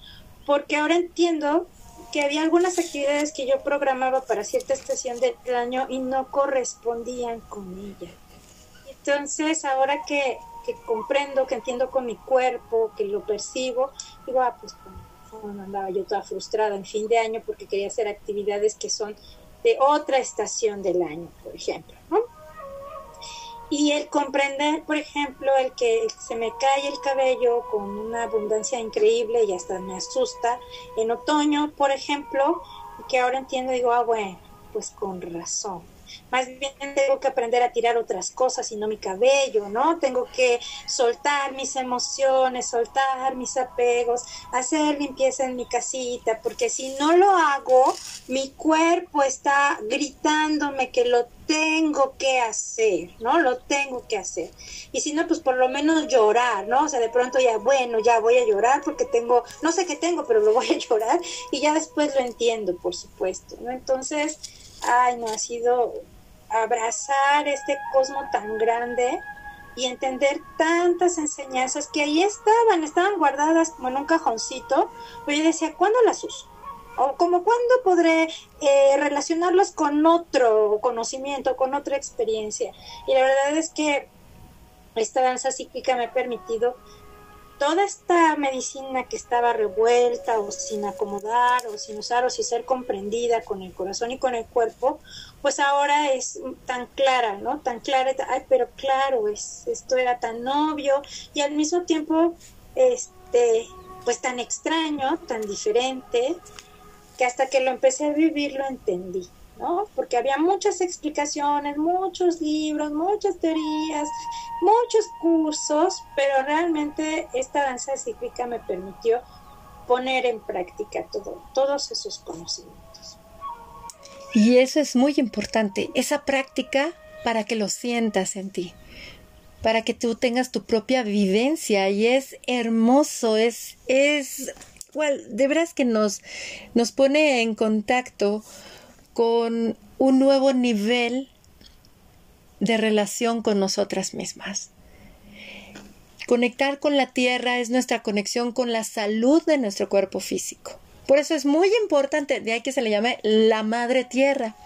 porque ahora entiendo que había algunas actividades que yo programaba para cierta estación del año y no correspondían con ella. Entonces, ahora que, que comprendo, que entiendo con mi cuerpo, que lo percibo, digo, ah, pues andaba yo toda frustrada en fin de año porque quería hacer actividades que son de otra estación del año, por ejemplo, Y el comprender, por ejemplo, el que se me cae el cabello con una abundancia increíble y hasta me asusta en otoño, por ejemplo, que ahora entiendo, digo, ah, bueno, pues con razón más bien tengo que aprender a tirar otras cosas y no mi cabello, ¿no? Tengo que soltar mis emociones, soltar mis apegos, hacer limpieza en mi casita, porque si no lo hago, mi cuerpo está gritándome que lo tengo que hacer, ¿no? Lo tengo que hacer. Y si no, pues por lo menos llorar, ¿no? O sea, de pronto ya, bueno, ya voy a llorar porque tengo, no sé qué tengo, pero lo voy a (laughs) llorar y ya después lo entiendo, por supuesto, ¿no? Entonces, ay, no, ha sido abrazar este cosmo tan grande y entender tantas enseñanzas que ahí estaban, estaban guardadas como en un cajoncito, pero yo decía, ¿cuándo las uso? O como cuándo podré eh, relacionarlas con otro conocimiento, con otra experiencia. Y la verdad es que esta danza psíquica me ha permitido toda esta medicina que estaba revuelta o sin acomodar o sin usar o sin ser comprendida con el corazón y con el cuerpo, pues ahora es tan clara, ¿no? Tan clara, ay, pero claro, es, esto era tan obvio y al mismo tiempo, este, pues tan extraño, tan diferente, que hasta que lo empecé a vivir lo entendí. ¿No? Porque había muchas explicaciones, muchos libros, muchas teorías, muchos cursos, pero realmente esta danza cíclica me permitió poner en práctica todo, todos esos conocimientos. Y eso es muy importante, esa práctica para que lo sientas en ti, para que tú tengas tu propia vivencia y es hermoso, es, es, de veras que nos, nos pone en contacto con un nuevo nivel de relación con nosotras mismas. Conectar con la tierra es nuestra conexión con la salud de nuestro cuerpo físico. Por eso es muy importante, de ahí que se le llame la madre tierra.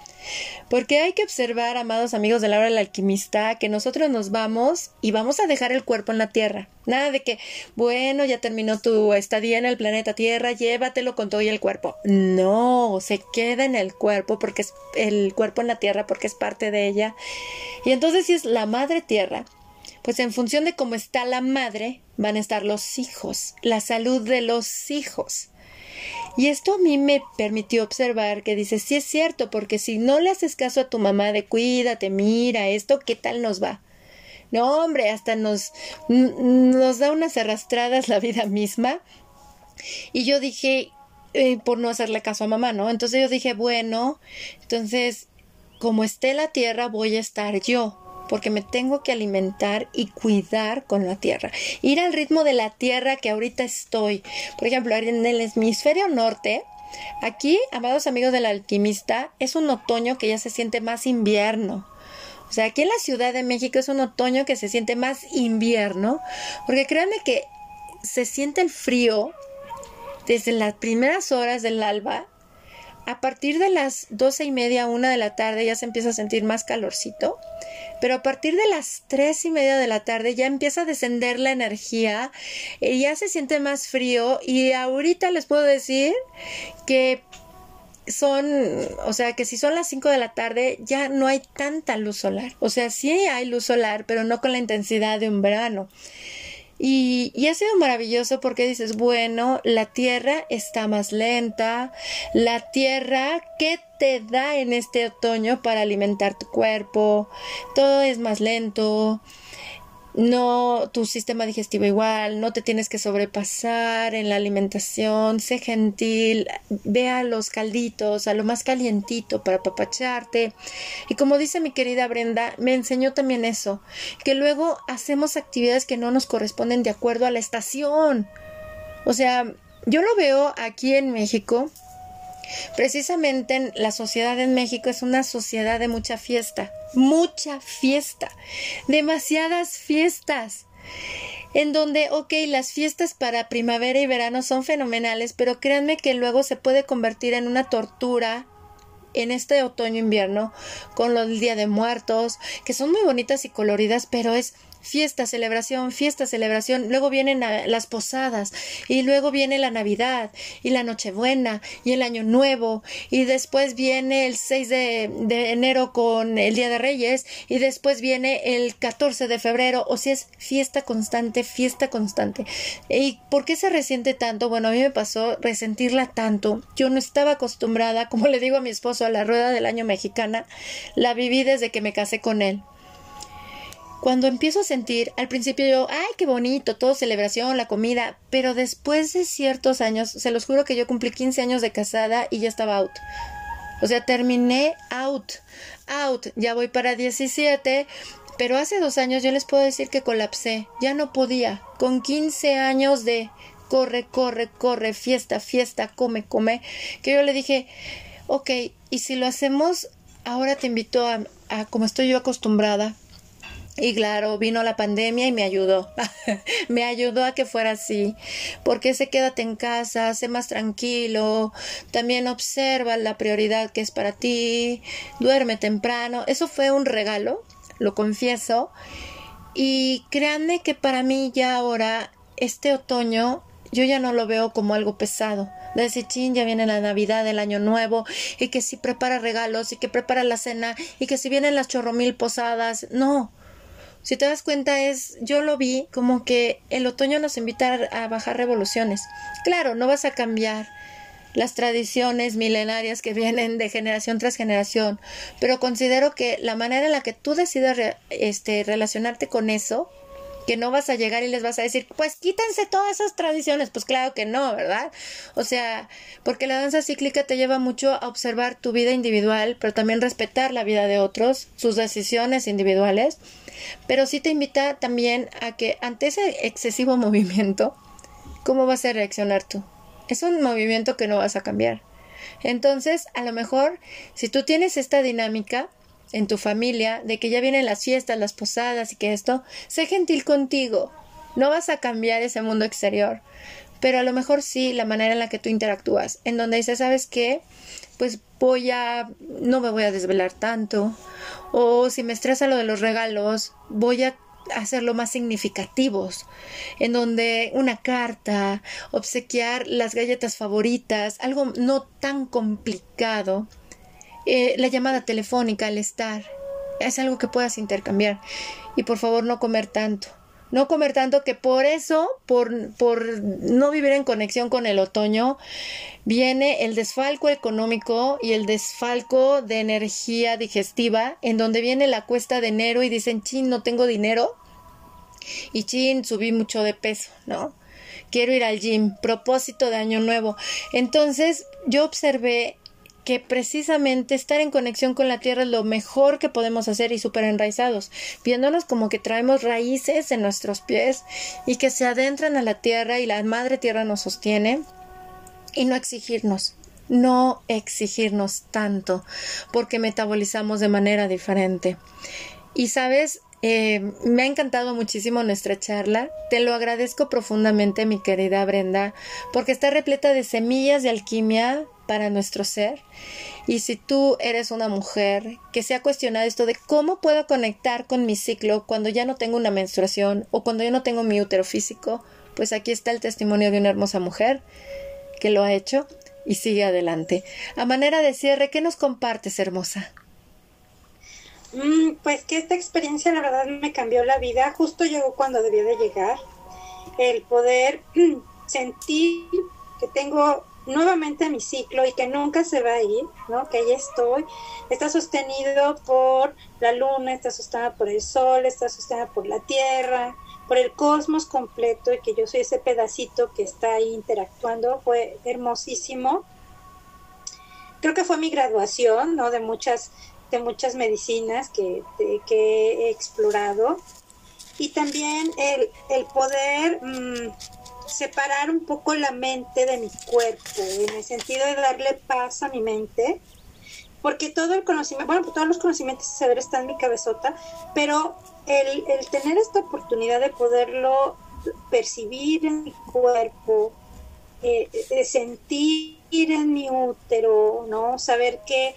Porque hay que observar, amados amigos de la hora del alquimista, que nosotros nos vamos y vamos a dejar el cuerpo en la tierra. Nada de que, bueno, ya terminó tu estadía en el planeta Tierra, llévatelo con todo y el cuerpo. No, se queda en el cuerpo porque es el cuerpo en la tierra porque es parte de ella. Y entonces si es la madre tierra, pues en función de cómo está la madre, van a estar los hijos, la salud de los hijos. Y esto a mí me permitió observar que dice, sí es cierto, porque si no le haces caso a tu mamá de cuídate, mira esto, ¿qué tal nos va? No, hombre, hasta nos, nos da unas arrastradas la vida misma. Y yo dije, eh, por no hacerle caso a mamá, ¿no? Entonces yo dije, bueno, entonces, como esté la tierra, voy a estar yo porque me tengo que alimentar y cuidar con la tierra. Ir al ritmo de la tierra que ahorita estoy. Por ejemplo, en el hemisferio norte, aquí, amados amigos del alquimista, es un otoño que ya se siente más invierno. O sea, aquí en la Ciudad de México es un otoño que se siente más invierno, porque créanme que se siente el frío desde las primeras horas del alba. A partir de las doce y media, una de la tarde, ya se empieza a sentir más calorcito pero a partir de las tres y media de la tarde ya empieza a descender la energía, y ya se siente más frío y ahorita les puedo decir que son, o sea, que si son las 5 de la tarde ya no hay tanta luz solar. O sea, sí hay luz solar, pero no con la intensidad de un verano. Y, y, ha sido maravilloso porque dices, bueno, la tierra está más lenta, la tierra, ¿qué te da en este otoño para alimentar tu cuerpo? Todo es más lento, no tu sistema digestivo igual, no te tienes que sobrepasar en la alimentación, sé gentil, ve a los calditos, a lo más calientito para apapacharte. Y como dice mi querida Brenda, me enseñó también eso, que luego hacemos actividades que no nos corresponden de acuerdo a la estación. O sea, yo lo veo aquí en México, Precisamente la sociedad en México es una sociedad de mucha fiesta, mucha fiesta, demasiadas fiestas en donde, ok, las fiestas para primavera y verano son fenomenales, pero créanme que luego se puede convertir en una tortura en este otoño-invierno con los Día de Muertos, que son muy bonitas y coloridas, pero es fiesta, celebración, fiesta, celebración, luego vienen las posadas y luego viene la Navidad y la Nochebuena y el Año Nuevo y después viene el 6 de, enero con el Día de Reyes y después viene el 14 de febrero, o si es fiesta constante, fiesta constante. ¿Y por qué se resiente tanto? Bueno, a mí me pasó resentirla tanto. Yo no estaba acostumbrada, como le digo a mi esposo, a la rueda del año mexicana. La viví desde que me casé con él cuando empiezo a sentir, al principio yo, ay, qué bonito, todo celebración, la comida, pero después de ciertos años, se los juro que yo cumplí 15 años de casada y ya estaba out. O sea, terminé out, out, ya voy para 17, pero hace dos años yo les puedo decir que colapsé, ya no podía, con 15 años de corre, corre, corre, fiesta, fiesta, come, come, que yo le dije, ok, y si lo hacemos, ahora te invito a, a como estoy yo acostumbrada, y claro, vino la pandemia y me ayudó. (laughs) me ayudó a que fuera así. Porque se quédate en casa, sé más tranquilo. También observa la prioridad que es para ti. Duerme temprano. Eso fue un regalo, lo confieso. Y créanme que para mí ya ahora este otoño yo ya no lo veo como algo pesado. De decir, chin, ya viene la Navidad, el Año Nuevo, y que si prepara regalos, y que prepara la cena, y que si vienen las chorromil posadas. No. Si te das cuenta, es, yo lo vi como que el otoño nos invita a bajar revoluciones. Claro, no vas a cambiar las tradiciones milenarias que vienen de generación tras generación, pero considero que la manera en la que tú decides este, relacionarte con eso, que no vas a llegar y les vas a decir, pues quítense todas esas tradiciones, pues claro que no, ¿verdad? O sea, porque la danza cíclica te lleva mucho a observar tu vida individual, pero también respetar la vida de otros, sus decisiones individuales, pero sí te invita también a que ante ese excesivo (laughs) movimiento, ¿cómo vas a reaccionar tú? Es un movimiento que no vas a cambiar. Entonces, a lo mejor, si tú tienes esta dinámica, en tu familia, de que ya vienen las fiestas, las posadas y que esto, sé gentil contigo. No vas a cambiar ese mundo exterior, pero a lo mejor sí la manera en la que tú interactúas, en donde dices, ¿sabes qué? Pues voy a, no me voy a desvelar tanto, o si me estresa lo de los regalos, voy a hacerlo más significativos, en donde una carta, obsequiar las galletas favoritas, algo no tan complicado, eh, la llamada telefónica, el estar, es algo que puedas intercambiar. Y por favor no comer tanto. No comer tanto que por eso, por, por no vivir en conexión con el otoño, viene el desfalco económico y el desfalco de energía digestiva, en donde viene la cuesta de enero y dicen, chin, no tengo dinero. Y chin, subí mucho de peso, ¿no? Quiero ir al gym, propósito de año nuevo. Entonces yo observé que precisamente estar en conexión con la tierra es lo mejor que podemos hacer y súper enraizados, viéndonos como que traemos raíces en nuestros pies y que se adentran a la tierra y la madre tierra nos sostiene y no exigirnos, no exigirnos tanto porque metabolizamos de manera diferente. Y sabes, eh, me ha encantado muchísimo nuestra charla. Te lo agradezco profundamente, mi querida Brenda, porque está repleta de semillas de alquimia para nuestro ser. Y si tú eres una mujer que se ha cuestionado esto de cómo puedo conectar con mi ciclo cuando ya no tengo una menstruación o cuando yo no tengo mi útero físico, pues aquí está el testimonio de una hermosa mujer que lo ha hecho y sigue adelante. A manera de cierre, ¿qué nos compartes, hermosa? Mm, pues que esta experiencia la verdad me cambió la vida. Justo llegó cuando debía de llegar. El poder (clears throat) sentir que tengo nuevamente mi ciclo y que nunca se va a ir, ¿no? Que ahí estoy. Está sostenido por la luna, está sostenido por el sol, está sostenido por la tierra, por el cosmos completo y que yo soy ese pedacito que está ahí interactuando. Fue hermosísimo. Creo que fue mi graduación, ¿no? De muchas de muchas medicinas que, he explorado y también el, el poder mm, separar un poco la mente de mi cuerpo, en el sentido de darle paz a mi mente, porque todo el conocimiento, bueno, todos los conocimientos y saber están en mi cabezota, pero el, el tener esta oportunidad de poderlo percibir en mi cuerpo, eh, de sentir en mi útero, ¿no? Saber que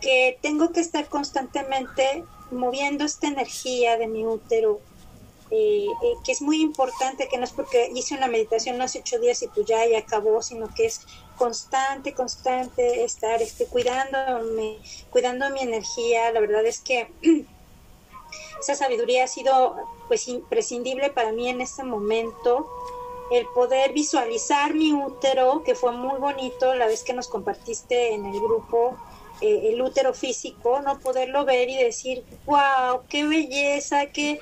que tengo que estar constantemente moviendo esta energía de mi útero, eh, eh, que es muy importante, que no es porque hice una meditación hace ocho días y pues ya y acabó, sino que es constante, constante estar este, cuidándome, cuidando mi energía. La verdad es que (clears throat) esa sabiduría ha sido pues imprescindible para mí en este momento. El poder visualizar mi útero, que fue muy bonito la vez que nos compartiste en el grupo, eh, el útero físico, no poderlo ver y decir, wow, qué belleza, qué,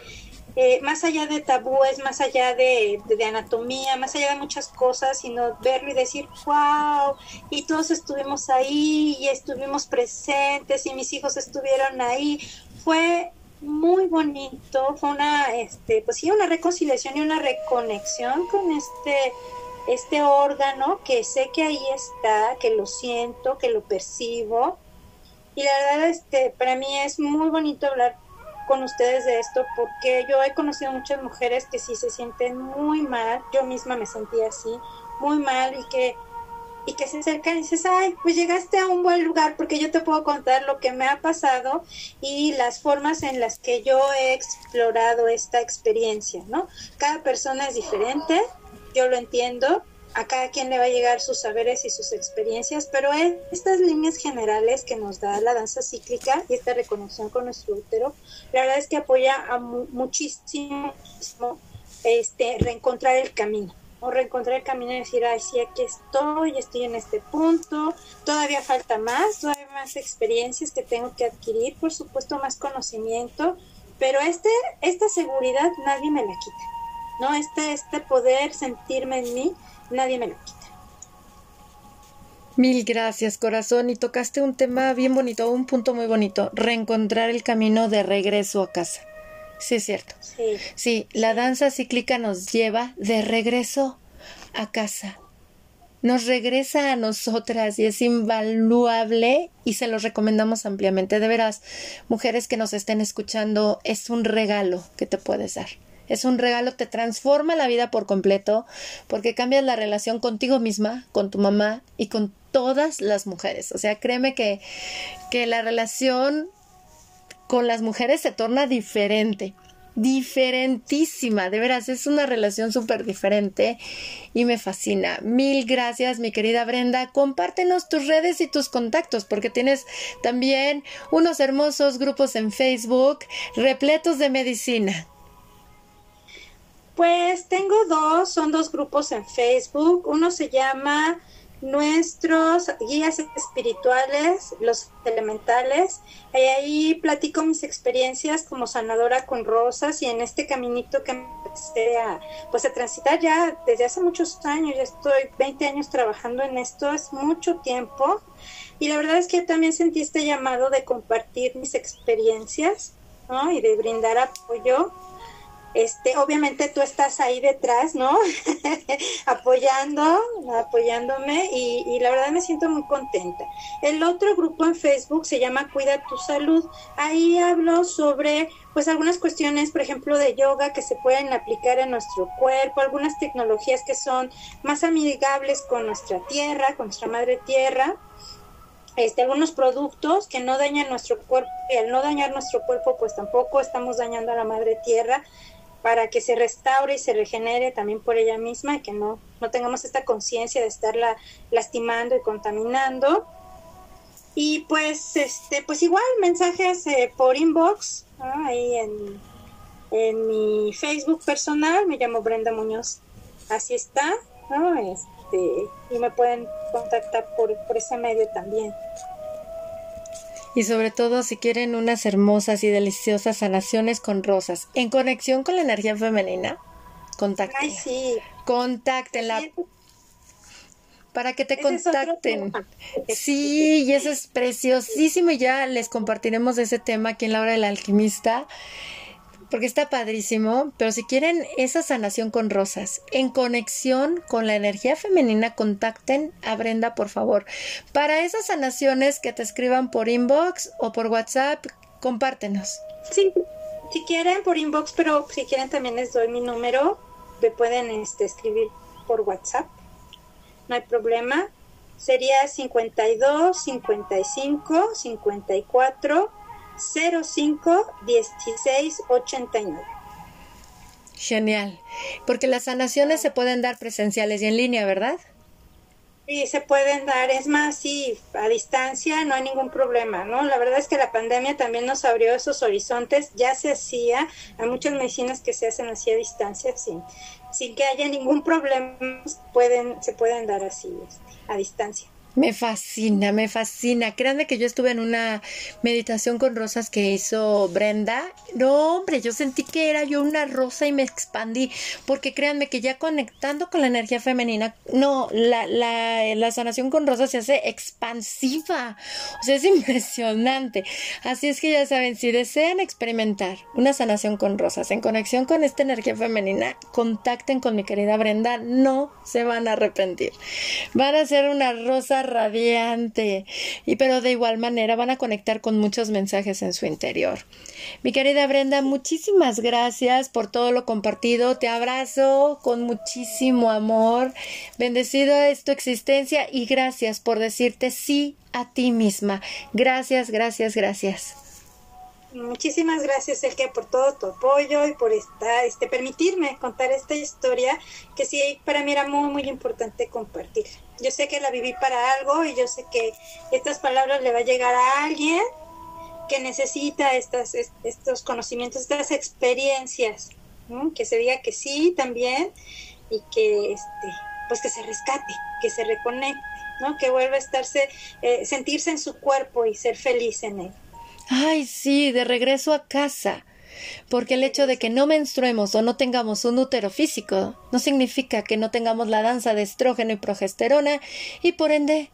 eh, más allá de tabúes, más allá de, anatomía, más allá de muchas cosas, sino verlo y decir, wow, y todos estuvimos ahí y estuvimos presentes y mis hijos estuvieron ahí. Fue muy bonito, fue una, este, pues sí, una reconciliación y una reconexión con este, este órgano que sé que ahí está, que lo siento, que lo percibo y la verdad, este, para mí es muy bonito hablar con ustedes de esto porque yo he conocido muchas mujeres que sí se sienten muy mal, yo misma me sentía así, muy mal y que y que se acercan y dices, ay, pues llegaste a un buen lugar porque yo te puedo contar lo que me ha pasado y las formas en las que yo he explorado esta experiencia, ¿no? Cada persona es diferente, yo lo entiendo, a cada quien le va a llegar sus saberes y sus experiencias, pero estas líneas generales que nos da la danza cíclica y esta reconexión con nuestro útero, la verdad es que apoya a muchísimo este, reencontrar el camino o reencontrar el camino y decir, ay, sí, aquí estoy, estoy en este punto, todavía falta más, todavía más experiencias que tengo que adquirir, por supuesto más conocimiento, pero este, esta seguridad nadie me la quita, ¿no? Este, este poder sentirme en mí, nadie me lo quita. Mil gracias, corazón. Y tocaste un tema bien bonito, un punto muy bonito, reencontrar el camino de regreso a casa. Sí, es cierto. Sí. sí, la danza cíclica nos lleva de regreso a casa. Nos regresa a nosotras y es invaluable y se los recomendamos ampliamente. De veras, mujeres que nos estén escuchando, es un regalo que te puedes dar. Es un regalo, te transforma la vida por completo porque cambias la relación contigo misma, con tu mamá y con todas las mujeres. O sea, créeme que, que la relación con las mujeres se torna diferente diferentísima, de veras, es una relación súper diferente y me fascina. Mil gracias, mi querida Brenda. Compártenos tus redes y tus contactos, porque tienes también unos hermosos grupos en Facebook repletos de medicina. Pues tengo dos, son dos grupos en Facebook. Uno se llama nuestros guías espirituales, los elementales. Y ahí platico mis experiencias como sanadora con rosas y en este caminito que empecé a, pues a transitar ya desde hace muchos años, ya estoy 20 años trabajando en esto, es mucho tiempo. Y la verdad es que también sentí este llamado de compartir mis experiencias y de brindar apoyo este, obviamente tú estás ahí detrás, ¿no? (laughs) Apoyando, apoyándome y, y, la verdad me siento muy contenta. El otro grupo en Facebook se llama Cuida tu Salud. Ahí hablo sobre, pues, algunas cuestiones, por ejemplo, de yoga que se pueden aplicar en nuestro cuerpo, algunas tecnologías que son más amigables con nuestra tierra, con nuestra madre tierra. Este, algunos productos que no dañan nuestro cuerpo al no dañar nuestro cuerpo pues tampoco estamos dañando a la madre tierra para que se restaure y se regenere también por ella misma y que no, no tengamos esta conciencia de estarla lastimando y contaminando. Y pues, este, pues igual mensajes eh, por inbox, ahí en, en, mi Facebook personal, me llamo Brenda Muñoz, así está, ¿no? Este, y me pueden contactar por, por ese medio también. Y sobre todo si quieren unas hermosas y deliciosas sanaciones con rosas en conexión con la energía femenina, contacten. Ay, sí. Contáctenla. Para que te contacten. Sí, y eso es preciosísimo. Y ya les compartiremos ese tema aquí en la hora del alquimista porque está padrísimo, pero si quieren esa sanación con rosas, en conexión con la energía femenina, contacten a Brenda, por favor. Para esas sanaciones que te escriban por inbox o por WhatsApp, compártenos. Sí, si quieren por inbox, pero si quieren también les doy mi número, me pueden este, escribir por WhatsApp, no hay problema. Sería 52 55 54 05 16 89. Genial, porque las sanaciones se pueden dar presenciales y en línea, ¿verdad? Sí, se pueden dar, es más, sí, a distancia no hay ningún problema, ¿no? La verdad es que la pandemia también nos abrió esos horizontes, ya se hacía, hay muchas medicinas que se hacen así a distancia, sin, sin que haya ningún problema, pueden, se pueden dar así, este, a distancia. Me fascina, me fascina. Créanme que yo estuve en una meditación con rosas que hizo Brenda. No, hombre, yo sentí que era yo una rosa y me expandí. Porque créanme que ya conectando con la energía femenina, no, la, la, la sanación con rosas se hace expansiva. O sea, es (laughs) impresionante. Así es que ya saben, si desean experimentar una sanación con rosas en conexión con esta energía femenina, contacten con mi querida Brenda. No se van a arrepentir. Van a ser una rosa radiante. Y pero de igual manera van a conectar con muchos mensajes en su interior. Mi querida Brenda, muchísimas gracias por todo lo compartido. Te abrazo con muchísimo amor. Bendecido es tu existencia y gracias por decirte sí a ti misma. Gracias, gracias, gracias. Muchísimas gracias, Elke, por todo tu apoyo y por esta, este, permitirme contar esta historia que sí, para mí era muy, muy importante compartir. Yo sé que la viví para algo y yo sé que estas palabras le va a llegar a alguien que necesita estas, estos conocimientos, estas experiencias, que se diga que sí también y que, este, pues que se rescate, que se reconecte, ¿no? que vuelva a estarse, eh, sentirse en su cuerpo y ser feliz en él. Ay, sí, de regreso a casa. Porque el hecho de que no menstruemos o no tengamos un útero físico no significa que no tengamos la danza de estrógeno y progesterona y por ende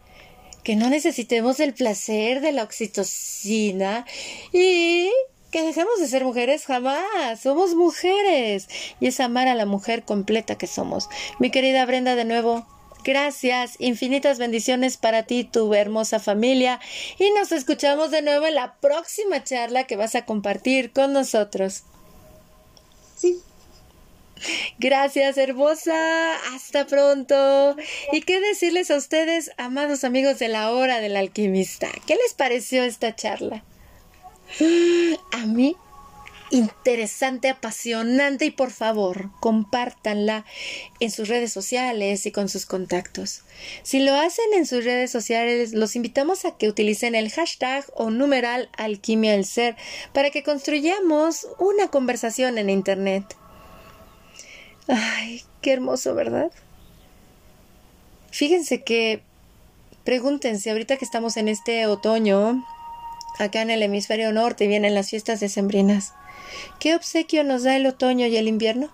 que no necesitemos el placer de la oxitocina y que dejemos de ser mujeres jamás. Somos mujeres y es amar a la mujer completa que somos. Mi querida Brenda, de nuevo, Gracias, infinitas bendiciones para ti, tu hermosa familia, y nos escuchamos de nuevo en la próxima charla que vas a compartir con nosotros. Sí. Gracias, hermosa. Hasta pronto. ¿Y qué decirles a ustedes, amados amigos de la hora del alquimista? ¿Qué les pareció esta charla? (gasps) A mí interesante, apasionante y por favor compártanla en sus redes sociales y con sus contactos. Si lo hacen en sus redes sociales, los invitamos a que utilicen el hashtag o numeral alquimia del ser para que construyamos una conversación en Internet. Ay, qué hermoso, ¿verdad? Fíjense que pregúntense ahorita que estamos en este otoño, acá en el hemisferio norte vienen las fiestas decembrinas. ¿Qué obsequio nos da el otoño y el invierno?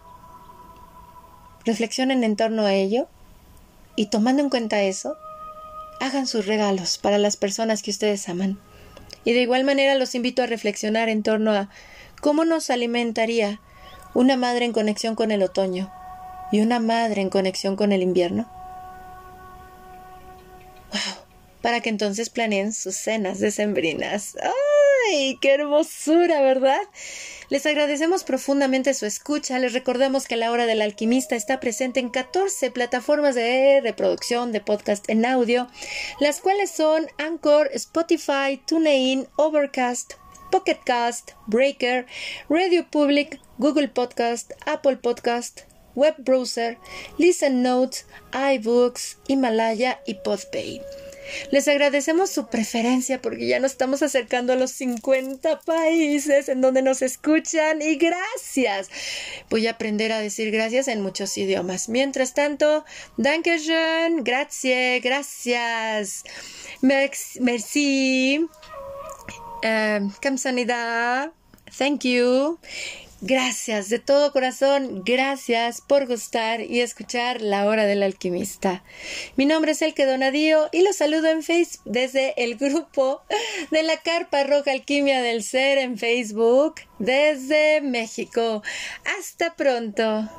Reflexionen en torno a ello y tomando en cuenta eso, hagan sus regalos para las personas que ustedes aman. Y de igual manera los invito a reflexionar en torno a cómo nos alimentaría una madre en conexión con el otoño y una madre en conexión con el invierno. ¡Wow! Para que entonces planeen sus cenas decembrinas. ¡Ay! ¡Qué hermosura, ¿verdad? Les agradecemos profundamente su escucha. Les recordamos que la hora del alquimista está presente en 14 plataformas de reproducción de podcast en audio, las cuales son Anchor, Spotify, TuneIn, Overcast, Pocketcast, Breaker, Radio Public, Google Podcast, Apple Podcast, Web Browser, Listen Notes, iBooks, Himalaya y Podpay. Les agradecemos su preferencia porque ya nos estamos acercando a los 50 países en donde nos escuchan y gracias. Voy a aprender a decir gracias en muchos idiomas. Mientras tanto, Dankeschön, gracias, gracias. Merci. Um, Thank you. Gracias, de todo corazón, gracias por gustar y escuchar La Hora del Alquimista. Mi nombre es Elke Donadío y los saludo en Facebook desde el grupo de la Carpa Roja Alquimia del Ser en Facebook desde México. Hasta pronto.